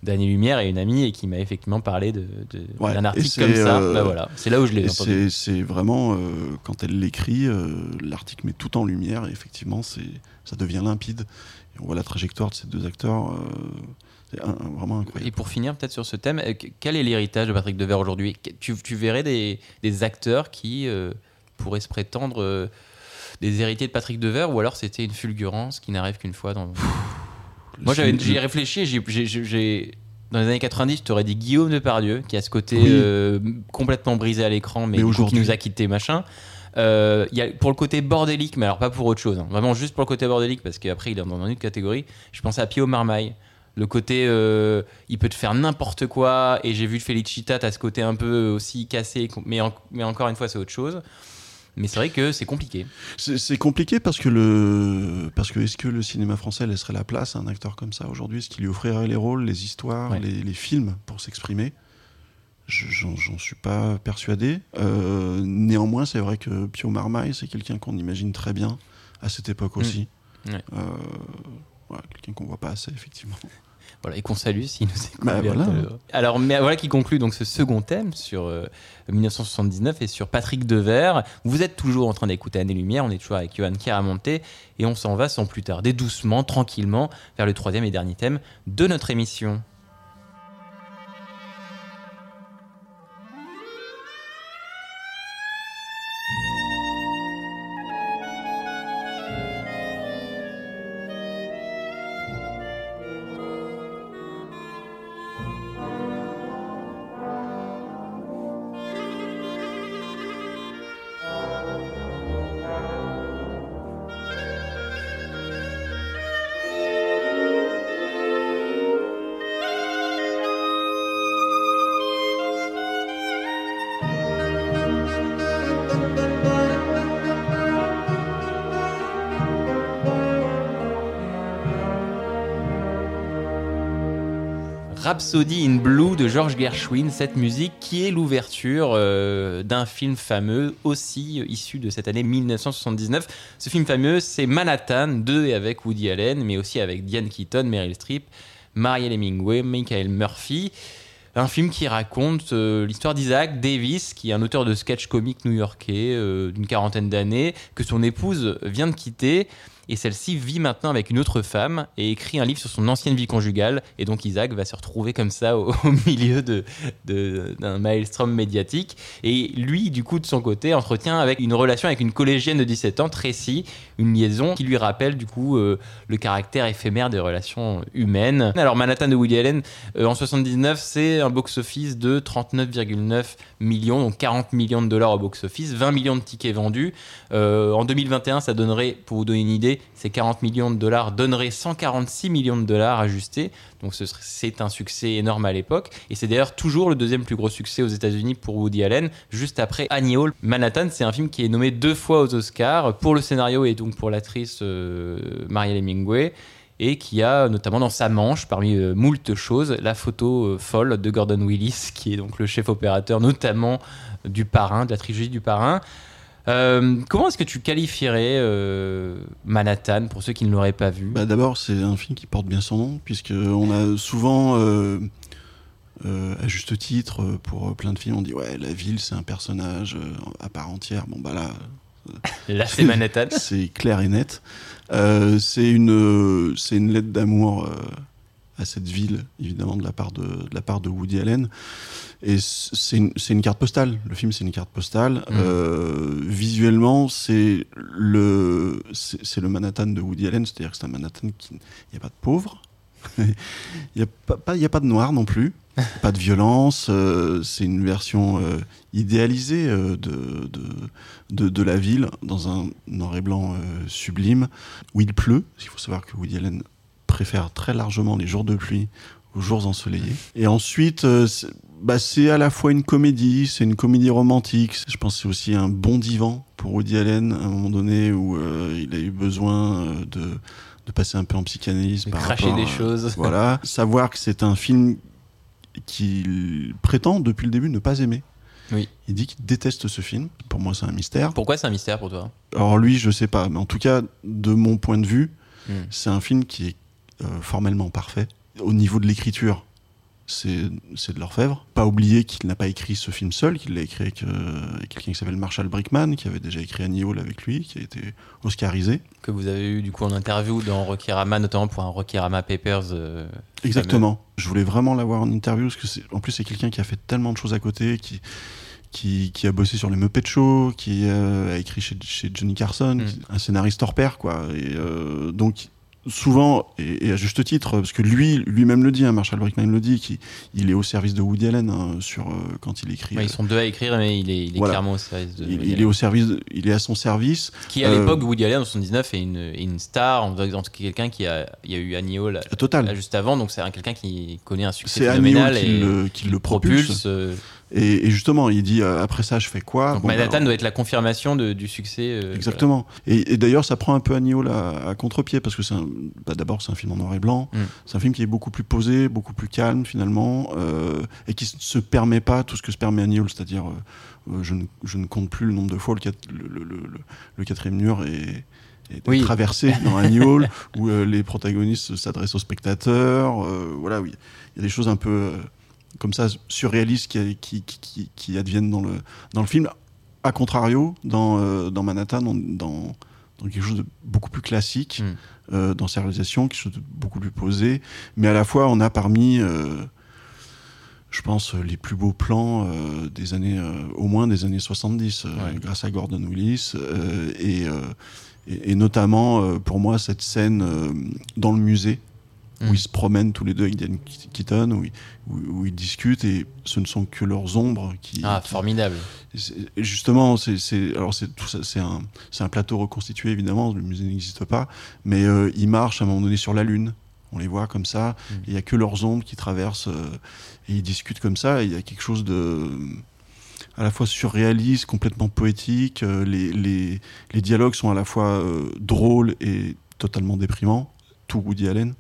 d'Année Lumière et une amie, et qui m'a effectivement parlé de, de- Ouais, d'un et article comme ça. euh, Bah voilà, c'est là où je l'ai Et entendu. c'est vraiment, euh, quand elle l'écrit, euh, l'article met tout en lumière et effectivement, ça devient limpide. Et on voit la trajectoire de ces deux acteurs. c'est vraiment Et incroyable. pour finir, peut-être sur ce thème, que- quel est l'héritage de Patrick Devers aujourd'hui? Tu, tu verrais des, des acteurs qui pourraient se prétendre des héritiers de Patrick Devers, ou alors c'était une fulgurance qui n'arrive qu'une fois dans. Moi, j'y ai réfléchi. j'ai- Dans les années 90, je t'aurais dit Guillaume Depardieu, qui a ce côté Oui. euh, complètement brisé à l'écran, mais, Mais qui nous a quitté, machin. Euh, y a, pour le côté bordélique, mais alors pas pour autre chose, hein. vraiment juste pour le côté bordélique, parce qu'après il est dans une autre catégorie. Je pensais à Pio Marmaille. Le côté, euh, il peut te faire n'importe quoi, et j'ai vu Felicita, t'as ce côté un peu aussi cassé, mais, en- mais encore une fois, c'est autre chose. Mais c'est vrai que c'est compliqué. C'est compliqué parce que le parce que est-ce que le cinéma français laisserait la place à un acteur comme ça aujourd'hui? Est-ce qu'il lui offrirait les rôles, les histoires, Ouais. les, les films pour s'exprimer? Je- J'en suis pas persuadé. Euh, néanmoins, c'est vrai que Pio Marmaille, c'est quelqu'un qu'on imagine très bien à cette époque aussi. Mm. Ouais. Euh, voilà, quelqu'un qu'on voit pas assez effectivement. Voilà, et qu'on salue s'il nous écoute. Bah, voilà. euh. Alors, mais voilà qui conclut donc ce second thème sur euh, 1979 et sur Patrick Devers. Vous êtes toujours en train d'écouter Année Lumière, on est toujours avec Johan Caramonté et on s'en va sans plus tarder, doucement, tranquillement, vers le troisième et dernier thème de notre émission. Rhapsody in Blue de George Gershwin, cette musique qui est l'ouverture euh, d'un film fameux aussi issu de cette année 1979. Ce film fameux, c'est Manhattan, de et avec Woody Allen, mais aussi avec Diane Keaton, Meryl Streep, Marielle Hemingway, Michael Murphy. Un film qui raconte euh, l'histoire d'Isaac Davis, qui est un auteur de sketch comique new-yorkais euh, d'une quarantaine d'années, que son épouse vient de quitter. Et celle-ci vit maintenant avec une autre femme et écrit un livre sur son ancienne vie conjugale. Et donc Isaac va se retrouver comme ça au, <laughs> milieu de- de- d'un maelstrom médiatique. Et lui, du coup, de son côté, entretient avec une relation avec une collégienne de 17 ans, Tracy, une liaison qui lui rappelle du coup euh, le caractère éphémère des relations humaines. Alors Manhattan de Woody Allen, euh, en 79, c'est un box-office de 39,9 millions, donc 40 millions de dollars au box-office, 20 millions de tickets vendus. Euh, en 2021, ça donnerait, pour vous donner une idée, ces 40 millions de dollars donneraient 146 millions de dollars ajustés. Donc c'est un succès énorme à l'époque. Et c'est d'ailleurs toujours le deuxième plus gros succès aux États-Unis pour Woody Allen, juste après Annie Hall. Manhattan, c'est un film qui est nommé deux fois aux Oscars pour le scénario et donc pour l'actrice euh, Marielle Hemingway. Et qui a notamment dans sa manche, parmi euh, moult choses, la photo euh, folle de Gordon Willis, qui est donc le chef opérateur, notamment du parrain, de la trilogie du parrain. Euh, comment est-ce que tu qualifierais euh, Manhattan pour ceux qui ne l'auraient pas vu? Bah, D'abord, c'est un film qui porte bien son nom, puisqu'on a souvent, euh, à juste titre, pour plein de films, on dit ouais, la ville, c'est un personnage à part entière. Bon, bah là, Là, c'est Manhattan. <laughs> c'est clair et net. C'est une, c'est une lettre d'amour à cette ville, évidemment, de la part de, de la part de Woody Allen. Et c'est une, une carte postale. Le film, c'est une carte postale. Euh, visuellement, c'est le, c'est le Manhattan de Woody Allen, c'est-à-dire que c'est un Manhattan qui, il n'y a pas de pauvres, <laughs> il n'y a pas, pas- y a pas de noirs non plus, <laughs> pas de violence. euh, c'est une version euh, idéalisée euh, de, de, de, de la ville dans un noir et blanc sublime où il pleut. Il faut savoir que Woody Allen préfère très largement les jours de pluie aux jours ensoleillés. Et ensuite, euh, c'est bah, c'est à la fois une comédie, c'est une comédie romantique. Je pense que c'est aussi un bon divan pour Woody Allen à un moment donné où euh, il a eu besoin euh, de, de passer un peu en psychanalyse. Par cracher rapport des choses. <laughs> Voilà. Savoir que c'est un film qu'il prétend depuis le début ne pas aimer. Oui. Il dit qu'il déteste ce film. Pour moi, c'est un mystère. Pourquoi c'est un mystère pour toi? Alors lui, je sais pas, mais en tout cas, de mon point de vue, Hmm. c'est un film qui est formellement parfait. Au niveau de l'écriture, c'est de l'orfèvre. Pas oublier qu'il n'a pas écrit ce film seul, qu'il l'a écrit avec, euh, avec quelqu'un qui s'appelle Marshall Brickman, qui avait déjà écrit Annie Hall avec lui, qui a été oscarisé. Que vous avez eu du coup en interview dans Rokirama, notamment pour un Rokirama Papers. euh, Exactement. Je voulais vraiment l'avoir en interview parce que en plus c'est quelqu'un qui a fait tellement de choses à côté, qui qui, qui a bossé sur les Muppet Show, qui euh, a écrit chez, chez Johnny Carson, Mm. qui- un scénariste hors pair quoi. Et euh, donc souvent et, et à juste titre parce que lui lui-même le dit, hein, Marshall Brickman le dit, qu'il il est au service de Woody Allen hein, sur euh, quand il écrit. Ouais, euh, ils sont deux à écrire, mais il est, il est Voilà. clairement au service de. il, Woody il est au service, de- il est à son service. Qui à euh, l'époque, Woody Allen en 79 est une, une star, en faisant quelqu'un qui a. Il y a eu Annie Hall euh, Total. là, juste avant, donc c'est un- quelqu'un qui connaît un succès C'est Annie phénoménal Hall qui et le, qui le propulse. euh, Et, et justement, il dit euh, après ça, je fais quoi donc Bon, Manhattan ben, doit être la confirmation de- du succès. euh, Exactement. Et, et d'ailleurs, ça prend un peu Hall à, à contre-pied parce que c'est un- bah, d'abord c'est un film en noir et blanc. Mm. C'est un film qui est beaucoup plus posé, beaucoup plus calme finalement, euh, et qui se permet pas tout ce que se permet Hall, c'est-à-dire je, ne, je ne compte plus le nombre de fois le, le, le- le- le quatrième mur est, est Oui. traversé <laughs> dans Hall où euh, les protagonistes s'adressent aux spectateurs. euh, voilà, oui, il y a des choses un peu comme ça surréalistes qui, qui, qui, adviennent dans le, dans le film. A contrario, dans, euh, dans Manhattan, on- dans, dans quelque chose de beaucoup plus classique, Mm. euh, dans sa réalisation, quelque chose de beaucoup plus posé, mais à la fois on a parmi, euh, je pense, les plus beaux plans euh, des années, au moins des années 70, euh, Ouais. grâce à Gordon Willis, et, et, et notamment pour moi cette scène dans le musée où Mm. ils se promènent tous les deux avec Diane Keaton, où ils, où, où ils discutent et ce ne sont que leurs ombres qui, Ah, qui- formidable. Justement, c'est c'est- alors c'est tout ça, c'est un, un plateau reconstitué évidemment. Le musée n'existe pas, mais euh, ils marchent à un moment donné sur la lune. On les voit comme ça. Mm. Il y a que leurs ombres qui traversent euh, et ils discutent comme ça. Il y a quelque chose de à la fois surréaliste, complètement poétique. euh, les, les, les dialogues sont à la fois euh, drôles et totalement déprimants. Tout Woody Allen.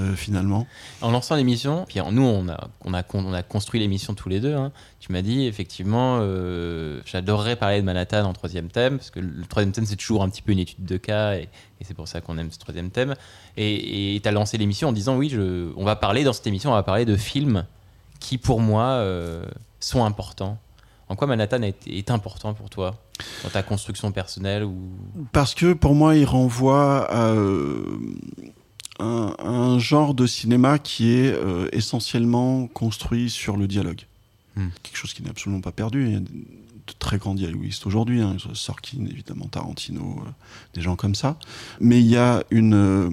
Euh, finalement. En lançant l'émission, puis nous on a, on a, con- on a construit l'émission tous les deux. hein. Tu m'as dit effectivement, euh, j'adorerais parler de Manhattan en troisième thème, parce que le troisième thème c'est toujours un petit peu une étude de cas, et, et c'est pour ça qu'on aime ce troisième thème. Et tu as lancé l'émission en disant oui, je, on va parler dans cette émission, on va parler de films qui pour moi euh, sont importants. En quoi Manhattan est, est important pour toi dans ta construction personnelle ou? Parce que pour moi, il renvoie à un, un genre de cinéma qui est euh, essentiellement construit sur le dialogue. Hmm. Quelque chose qui n'est absolument pas perdu. Il y a de très grands dialoguistes aujourd'hui, hein, Sorkin, évidemment, Tarantino, euh, des gens comme ça. Mais il y a une, euh,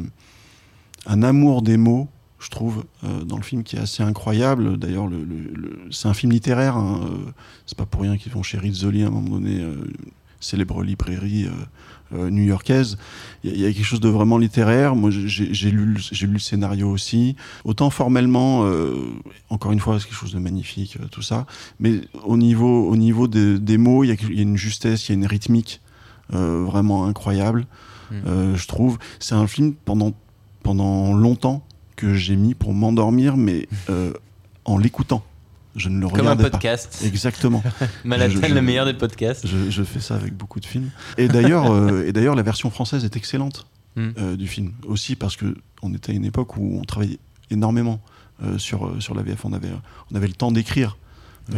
un amour des mots, je trouve, dans le film qui est assez incroyable. D'ailleurs, le, le- le- c'est un film littéraire. hein, c'est pas pour rien qu'ils vont chez Rizzoli à un moment donné, célèbre librairie euh, euh, new-yorkaise. Il y, a- il y a quelque chose de vraiment littéraire. Moi, j'ai lu, lu le scénario aussi. Autant formellement, euh, encore une fois, c'est quelque chose de magnifique, euh, tout ça. Mais au niveau, au niveau des, des mots, il y, a, il y a une justesse, il y a une rythmique vraiment incroyable. Mm. Euh, je trouve. C'est un film pendant pendant longtemps que j'ai mis pour m'endormir, mais en l'écoutant. Je ne le comme un regardais pas. podcast Exactement. <laughs> Manhattan, le meilleur des podcasts. Je, je fais ça avec beaucoup de films. Et d'ailleurs, euh, <laughs> et d'ailleurs, la version française est excellente Mm. euh, du film. Aussi parce que on était à une époque où on travaillait énormément euh, sur sur la VF. On avait on avait le temps d'écrire.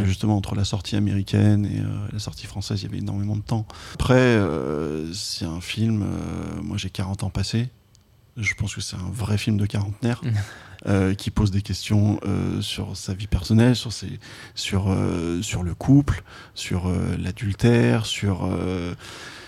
Justement entre la sortie américaine et la sortie française, il y avait énormément de temps. Après, c'est un film. moi, j'ai 40 ans passés. Je pense que c'est un vrai film de quarantenaire <laughs> euh, qui pose des questions euh, sur sa vie personnelle, sur ses, sur euh, sur le couple, sur l'adultère, sur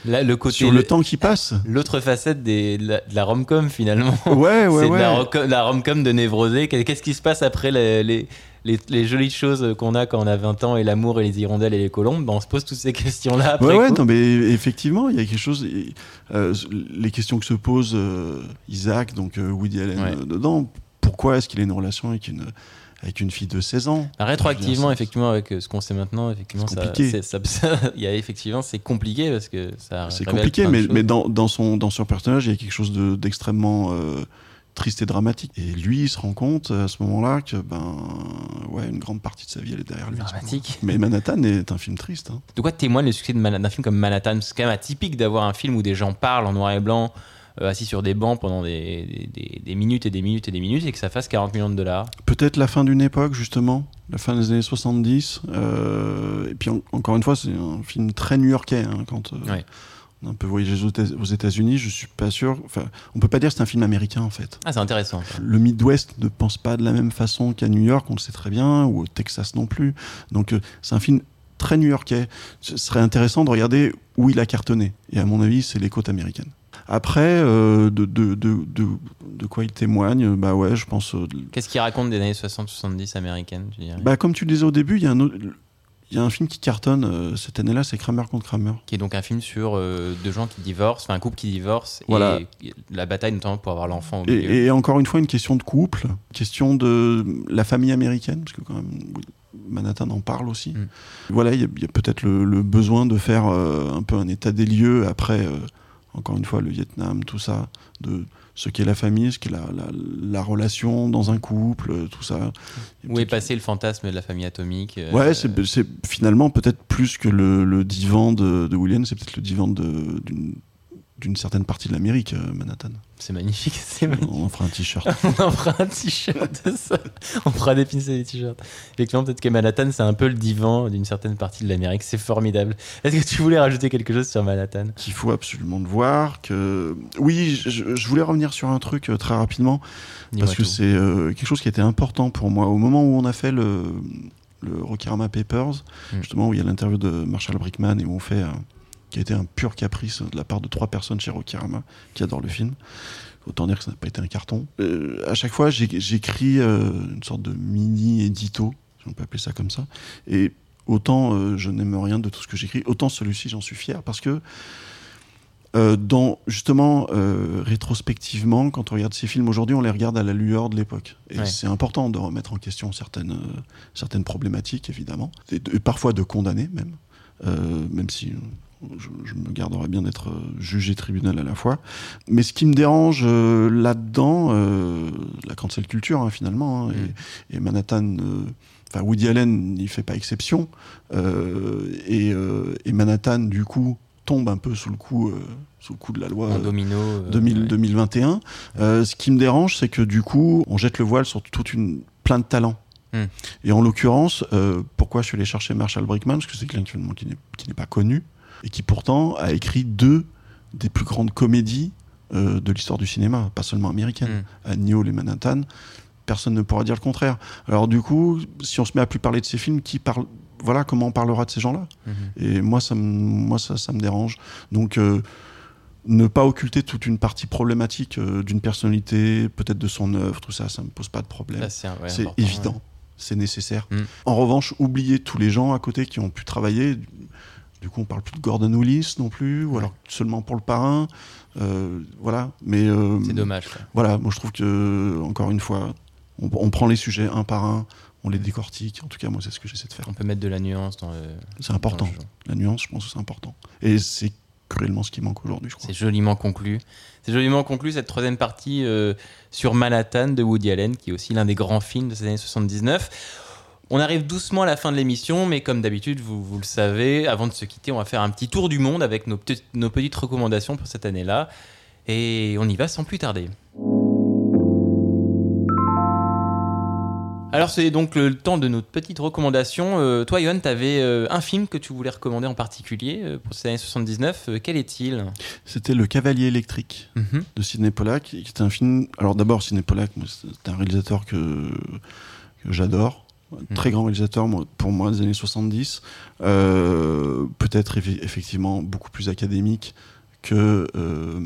Là, le côté sur le temps qui passe. <laughs> L'autre facette des, de la, rom-com finalement. Ouais, ouais, <laughs> c'est ouais. la rom-com de névrosé. Qu'est- Qu'est-ce qui se passe après les, les, les, les jolies choses qu'on a quand on a 20 ans et l'amour et les hirondelles et les colombes Ben, On se pose toutes ces questions-là après. Ouais, ouais, coup. non, mais effectivement, il y a quelque chose. euh, les questions que se pose euh, Isaac, donc euh, Woody Allen, Ouais. dedans, pourquoi est-ce qu'il a une relation avec une, avec une fille de 16 ans? Ah, Rétroactivement, effectivement, avec ce qu'on sait maintenant, effectivement, C'est compliqué. c'est- ça- ça- <laughs> il y a effectivement, c'est compliqué parce que ça. C'est compliqué, mais, mais dans, dans, son, dans son personnage, il y a quelque chose de- d'extrêmement triste et dramatique. Et lui, il se rend compte à ce moment-là que, ben, ouais, une grande partie de sa vie, elle est derrière lui. Dramatique. Mais Manhattan est un film triste. hein. De quoi témoigne le succès d'un film comme Manhattan? C'est quand même atypique d'avoir un film où des gens parlent en noir et blanc, euh, assis sur des bancs pendant des, des- des- des minutes et des minutes et des minutes, et que ça fasse 40 millions de dollars. Peut-être la fin d'une époque, justement, la fin des années 70. euh, et puis, en- encore une fois, c'est un film très new-yorkais. hein, quand euh, Ouais. On a un peu voyagé aux Éta- aux États-Unis, je suis pas sûr. Enfin, on peut pas dire que c'est un film américain, en fait. Ah, c'est intéressant. ça. Le Midwest ne pense pas de la même façon qu'à New York, on le sait très bien, ou au Texas non plus. Donc, euh, c'est un film très new-yorkais. Ce serait intéressant de regarder où il a cartonné. Et à mon avis, c'est les côtes américaines. Après, euh, de, de, de, de, de quoi il témoigne Bah ouais, je pense. euh, Qu'est-ce qu'il raconte des années 60-70 américaines, tu dirais? Bah, comme tu le disais au début, il y a un autre- il y a un film qui cartonne euh, cette année-là, c'est Kramer contre Kramer. Qui est donc un film sur euh, deux gens qui divorcent, enfin un couple qui divorce, Voilà. et la bataille notamment pour avoir l'enfant au Et, milieu. et encore une fois, une question de couple, question de la famille américaine, parce que quand même, Manhattan en parle aussi. Mm. Voilà, il y a, peut-être le, le besoin de faire euh, un peu un état des lieux après, encore une fois, le Vietnam, tout ça, de ce qu'est la famille, ce qu'est la, la, la relation dans un couple, euh, tout ça. Où est passé le fantasme de la famille atomique euh, Ouais, c'est finalement peut-être plus que le, le divan de, de Williams, c'est peut-être le divan de- d'une d'une certaine partie de l'Amérique, euh, Manhattan. c'est magnifique. <laughs> C'est magnifique. On en fera un t-shirt. <laughs> On en fera un t-shirt <laughs> de ça. On fera des pins et des t-shirts. Effectivement, peut-être que Manhattan, c'est un peu le divan d'une certaine partie de l'Amérique. C'est formidable. Est-ce que tu voulais rajouter quelque chose sur Manhattan? Qu'il faut absolument le voir. Que oui, je, je voulais revenir sur un truc euh, très rapidement parce que c'est euh, quelque chose qui était important pour moi au moment où on a fait le le Rokirama Papers, Mm. justement où il y a l'interview de Marshall Brickman et où on fait qui a été un pur caprice de la part de trois personnes chez Rokirama qui adorent le film. Autant dire que ça n'a pas été un carton. Euh, à chaque fois, j'écris euh, une sorte de mini édito, si on peut appeler ça comme ça. Et autant euh, je n'aime rien de tout ce que j'écris, autant celui-ci j'en suis fier parce que euh, dans justement euh, rétrospectivement, quand on regarde ces films aujourd'hui, on les regarde à la lueur de l'époque. Et Ouais. c'est important de remettre en question certaines certaines problématiques évidemment, et, de- et parfois de condamner même, même si je, je me garderai bien d'être euh, jugé tribunal à la fois. Mais ce qui me dérange euh, là-dedans, euh, la cancel culture hein, finalement, hein, et, et Manhattan, euh, enfin Woody Allen n'y fait pas exception, et, et Manhattan du coup tombe un peu sous le coup, sous le coup de la loi. Domino. euh, 2000 ouais. 2021. Euh, ce qui me dérange, c'est que du coup, on jette le voile sur toute une plein de talents. Hmm. Et en l'occurrence, euh, pourquoi je suis allé chercher Marshall Brickman? Parce que c'est quelqu'un qui n'est pas connu et qui pourtant a écrit deux des plus grandes comédies euh, de l'histoire du cinéma, pas seulement américaine. Annie Hall et Manhattan. Personne ne pourra dire le contraire. Alors du coup, si on se met à plus parler de ces films, qui parle voilà comment on parlera de ces gens-là. Mhm. Et moi, ça me, moi ça, ça me dérange. Donc, euh, ne pas occulter toute une partie problématique euh, d'une personnalité, peut-être de son œuvre, tout ça, ça me pose pas de problème. C'est évident, ouais. c'est nécessaire. Mm. En revanche, oublier tous les gens à côté qui ont pu travailler. Du coup, on parle plus de Gordon Willis non plus, ou alors seulement pour le parrain. Euh, voilà, mais euh, C'est dommage. quoi. voilà, moi je trouve que encore une fois, on, on prend les sujets un par un, on les décortique. En tout cas, moi, c'est ce que j'essaie de faire. On peut mettre de la nuance dans le. C'est important. le. La nuance, je pense que c'est important. Et c'est cruellement ce qui manque aujourd'hui, je crois. C'est joliment conclu. C'est joliment conclu cette troisième partie euh, sur Manhattan de Woody Allen, qui est aussi l'un des grands films de ces années 79. On arrive doucement à la fin de l'émission, mais comme d'habitude, vous, vous le savez, avant de se quitter, on va faire un petit tour du monde avec nos, petites- nos petites recommandations pour cette année-là. Et on y va sans plus tarder. Alors c'est donc le temps de notre petite recommandation. Euh, toi, Yohan, tu avais un film que tu voulais recommander en particulier euh, pour ces années 79. Euh, quel est-il? C'était Le Cavalier électrique Mhm. de Sidney Pollack, qui est un film. Alors d'abord, Sidney Pollack, c'est un réalisateur que, que j'adore. Très grand réalisateur pour moi des années 70. Euh, Peut-être effe- effectivement beaucoup plus académique que, euh,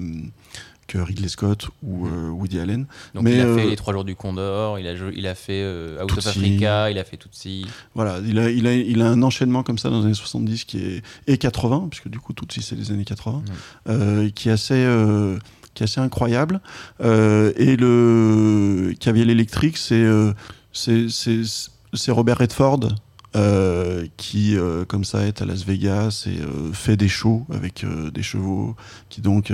que Ridley Scott ou euh, Woody Allen. Donc Mais, il a fait Les Trois Jours du Condor, il a, il a fait Out of Tootsie. Africa, il a fait Tutsi. Voilà, il a, il, a, il a un enchaînement comme ça dans les années 70 qui est, et 80, puisque du coup, tout c'est les années 80, euh, qui, est assez, qui est assez incroyable. Euh, et le Cavalier électrique, c'est euh, c'est- c'est Robert Redford. euh, qui euh, comme ça est à Las Vegas et euh, fait des shows avec des chevaux qui donc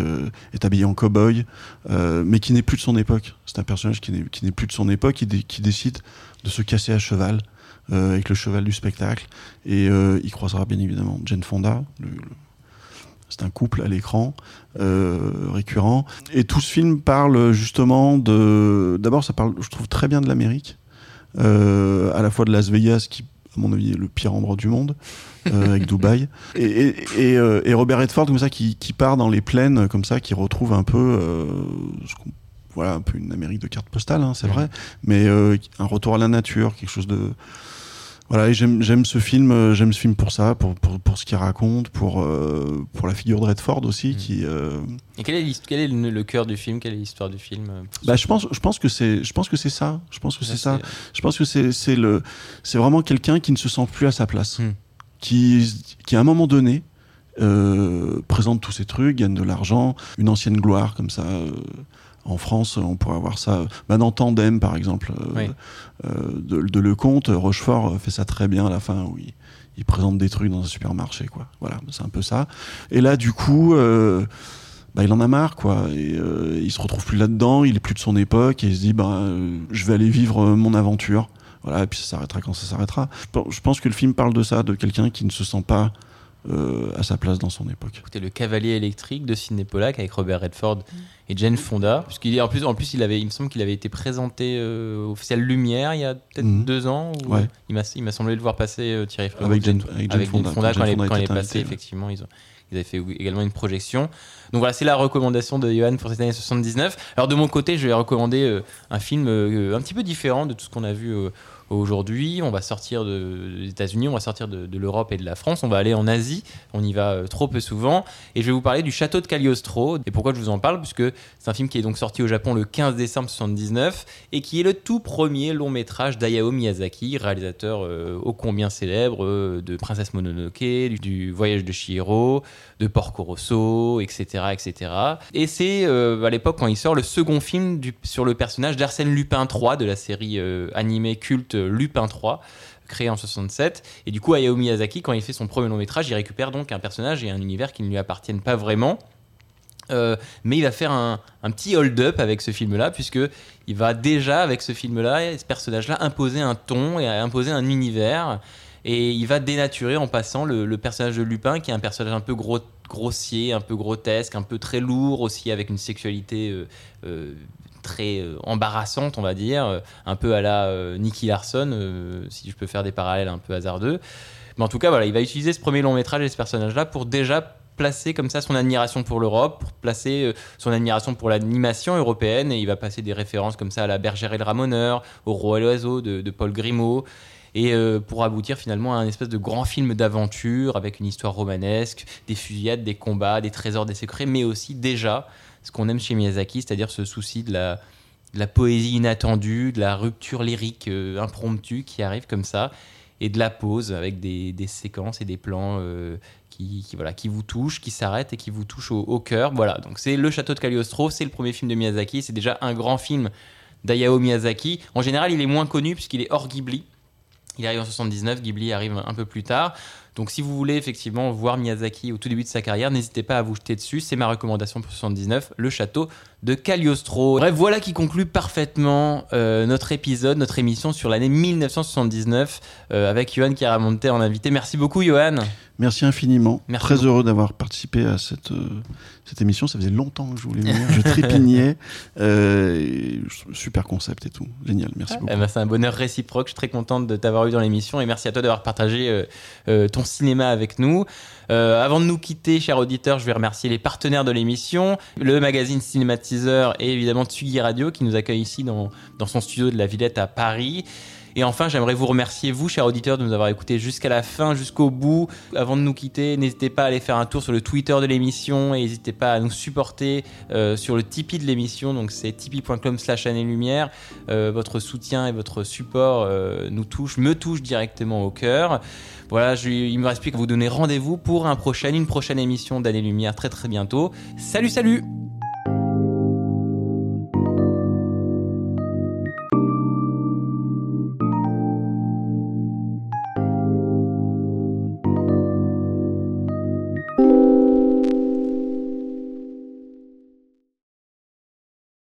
est habillé en cow-boy mais qui n'est plus de son époque c'est un personnage qui n'est plus de son époque qui, dé- qui décide de se casser à cheval avec le cheval du spectacle. Et il croisera bien évidemment Jane Fonda. c'est un couple à l'écran récurrent. Et tout ce film parle justement de. D'abord, ça parle, je trouve, très bien de l'Amérique, à la fois de Las Vegas, qui, à mon avis, est le pire endroit du monde, euh, <laughs> avec Dubaï, et, et, et, euh, et Robert Redford, comme ça, qui, qui part dans les plaines, comme ça, qui retrouve un peu. euh, ce qu'on- voilà, un peu une Amérique de carte postale, hein, c'est vrai, mais euh, un retour à la nature, quelque chose de. Voilà, et j'aime j'aime ce film, euh, j'aime ce film pour ça, pour, pour, pour ce qu'il raconte, pour, euh, pour la figure de Redford aussi, qui. euh, Et quel est, quel est le, le cœur du film? Quelle est l'histoire du film bah, je pense, je pense que c'est, je pense que c'est ça. Je pense que c'est ça. Je pense que c'est, c'est le, c'est vraiment quelqu'un qui ne se sent plus à sa place, Hmm. qui, qui à un moment donné euh, présente tous ces trucs, gagne de l'argent, une ancienne gloire comme ça. Euh, en France, on pourrait avoir ça. Bah, dans Tandem, par exemple, euh, Oui. euh, de, de Lecomte, Rochefort fait ça très bien à la fin, où il, il présente des trucs dans un supermarché, quoi. Voilà, c'est un peu ça. Et là, du coup, euh, bah, il en a marre, quoi. Et euh, il se retrouve plus là-dedans, il est plus de son époque, et il se dit, bah, euh, je vais aller vivre euh, mon aventure. Voilà, et puis ça s'arrêtera quand ça s'arrêtera. Je pense que le film parle de ça, de quelqu'un qui ne se sent pas euh, à sa place dans son époque. Écoutez, Le Cavalier électrique de Sidney Pollack avec Robert Redford et Jane Fonda. Puisqu'il est en plus, en plus, il avait, il me semble qu'il avait été présenté euh, au Festival Lumière il y a peut-être Mhm. deux ans. ou- Ouais. Il m'a, il m'a semblé le voir passer euh, Thierry Fleurot. Avec Jane- avec Jane Fonda, quand quand, Jane elle est- Fonda quand elle est là. effectivement, ils ont. Ils avaient fait également une projection. Donc voilà, c'est la recommandation de Johan pour cette année 79. Alors de mon côté, je vais recommander euh, un film euh, un petit peu différent de tout ce qu'on a vu euh, aujourd'hui. On va sortir de- des États-Unis, on va sortir de, l'Europe et de la France. On va aller en Asie. On y va euh, trop peu souvent. Et je vais vous parler du château de Cagliostro. Et pourquoi je vous en parle Puisque c'est un film qui est donc sorti au Japon le 15 décembre 79 et qui est le tout premier long métrage d'Hayao Miyazaki, réalisateur euh, ô combien célèbre euh, de Princesse Mononoke, du, Voyage de Chihiro, de Porco Rosso, etc. etc. Et c'est euh, à l'époque quand il sort le second film sur le personnage d'Arsène Lupin III de la série animée culte Lupin III créé en 67. Et du coup, Hayao Miyazaki, quand il fait son premier long métrage, il récupère donc un personnage et un univers qui ne lui appartiennent pas vraiment. Euh, mais il va faire un, petit hold-up avec ce film-là, puisque il va déjà, avec ce film-là, ce personnage-là, imposer un ton et imposer un univers. Et il va dénaturer en passant le, le personnage de Lupin, qui est un personnage un peu gros, grossier, un peu grotesque, un peu très lourd aussi, avec une sexualité euh, euh, très euh, embarrassante, on va dire, euh, un peu à la euh, Nicky Larson, si je peux faire des parallèles un peu hasardeux. Mais en tout cas, voilà, il va utiliser ce premier long métrage et ce personnage-là pour déjà placer comme ça son admiration pour l'Europe, pour placer son admiration pour l'animation européenne, et il va passer des références comme ça à la Bergère et le Ramoneur, au Roi et l'Oiseau de, Paul Grimaud, et pour aboutir finalement à un espèce de grand film d'aventure avec une histoire romanesque, des fusillades, des combats, des trésors, des secrets, mais aussi déjà ce qu'on aime chez Miyazaki, c'est-à-dire ce souci de la, poésie inattendue, de la rupture lyrique euh, impromptue qui arrive comme ça, et de la pause avec des, séquences et des plans euh, qui, voilà, qui vous touchent, qui s'arrêtent et qui vous touchent au, cœur. Voilà, donc c'est Le Château de Cagliostro, c'est le premier film de Miyazaki, c'est déjà un grand film d'Hayao Miyazaki. En général, il est moins connu puisqu'il est hors Ghibli. Il arrive en 79, Ghibli arrive un peu plus tard. Donc si vous voulez effectivement voir Miyazaki au tout début de sa carrière, n'hésitez pas à vous jeter dessus. C'est ma recommandation pour 79, le château de Cagliostro. Bref, voilà qui conclut parfaitement euh, notre épisode, notre émission sur l'année 1979 euh, avec Johan Chiaramonte en invité. Merci beaucoup Johan. Merci infiniment. Merci Très beaucoup. heureux d'avoir participé à cette, euh, cette émission. Ça faisait longtemps que je voulais venir. je <laughs> trépignais. Super concept et tout. Génial. Merci beaucoup. Eh ben, c'est un bonheur réciproque. Je suis très contente de t'avoir eu dans l'émission et merci à toi d'avoir partagé ton cinéma avec nous. Euh, avant de nous quitter, chers auditeurs, je vais remercier les partenaires de l'émission, le magazine Cinématiseur et évidemment Tsugi Radio qui nous accueille ici dans, dans son studio de la Villette à Paris. Et enfin, j'aimerais vous remercier, vous, chers auditeurs, de nous avoir écoutés jusqu'à la fin, jusqu'au bout. Avant de nous quitter, n'hésitez pas à aller faire un tour sur le Twitter de l'émission et n'hésitez pas à nous supporter euh, sur le Tipeee de l'émission. Donc, c'est tipeee.com slash lumière. Euh, votre soutien et votre support euh, nous touche, me touche directement au cœur. Voilà, je, il me reste plus qu'à vous donner rendez-vous pour une prochaine émission d'Année Lumière très très bientôt. Salut, salut!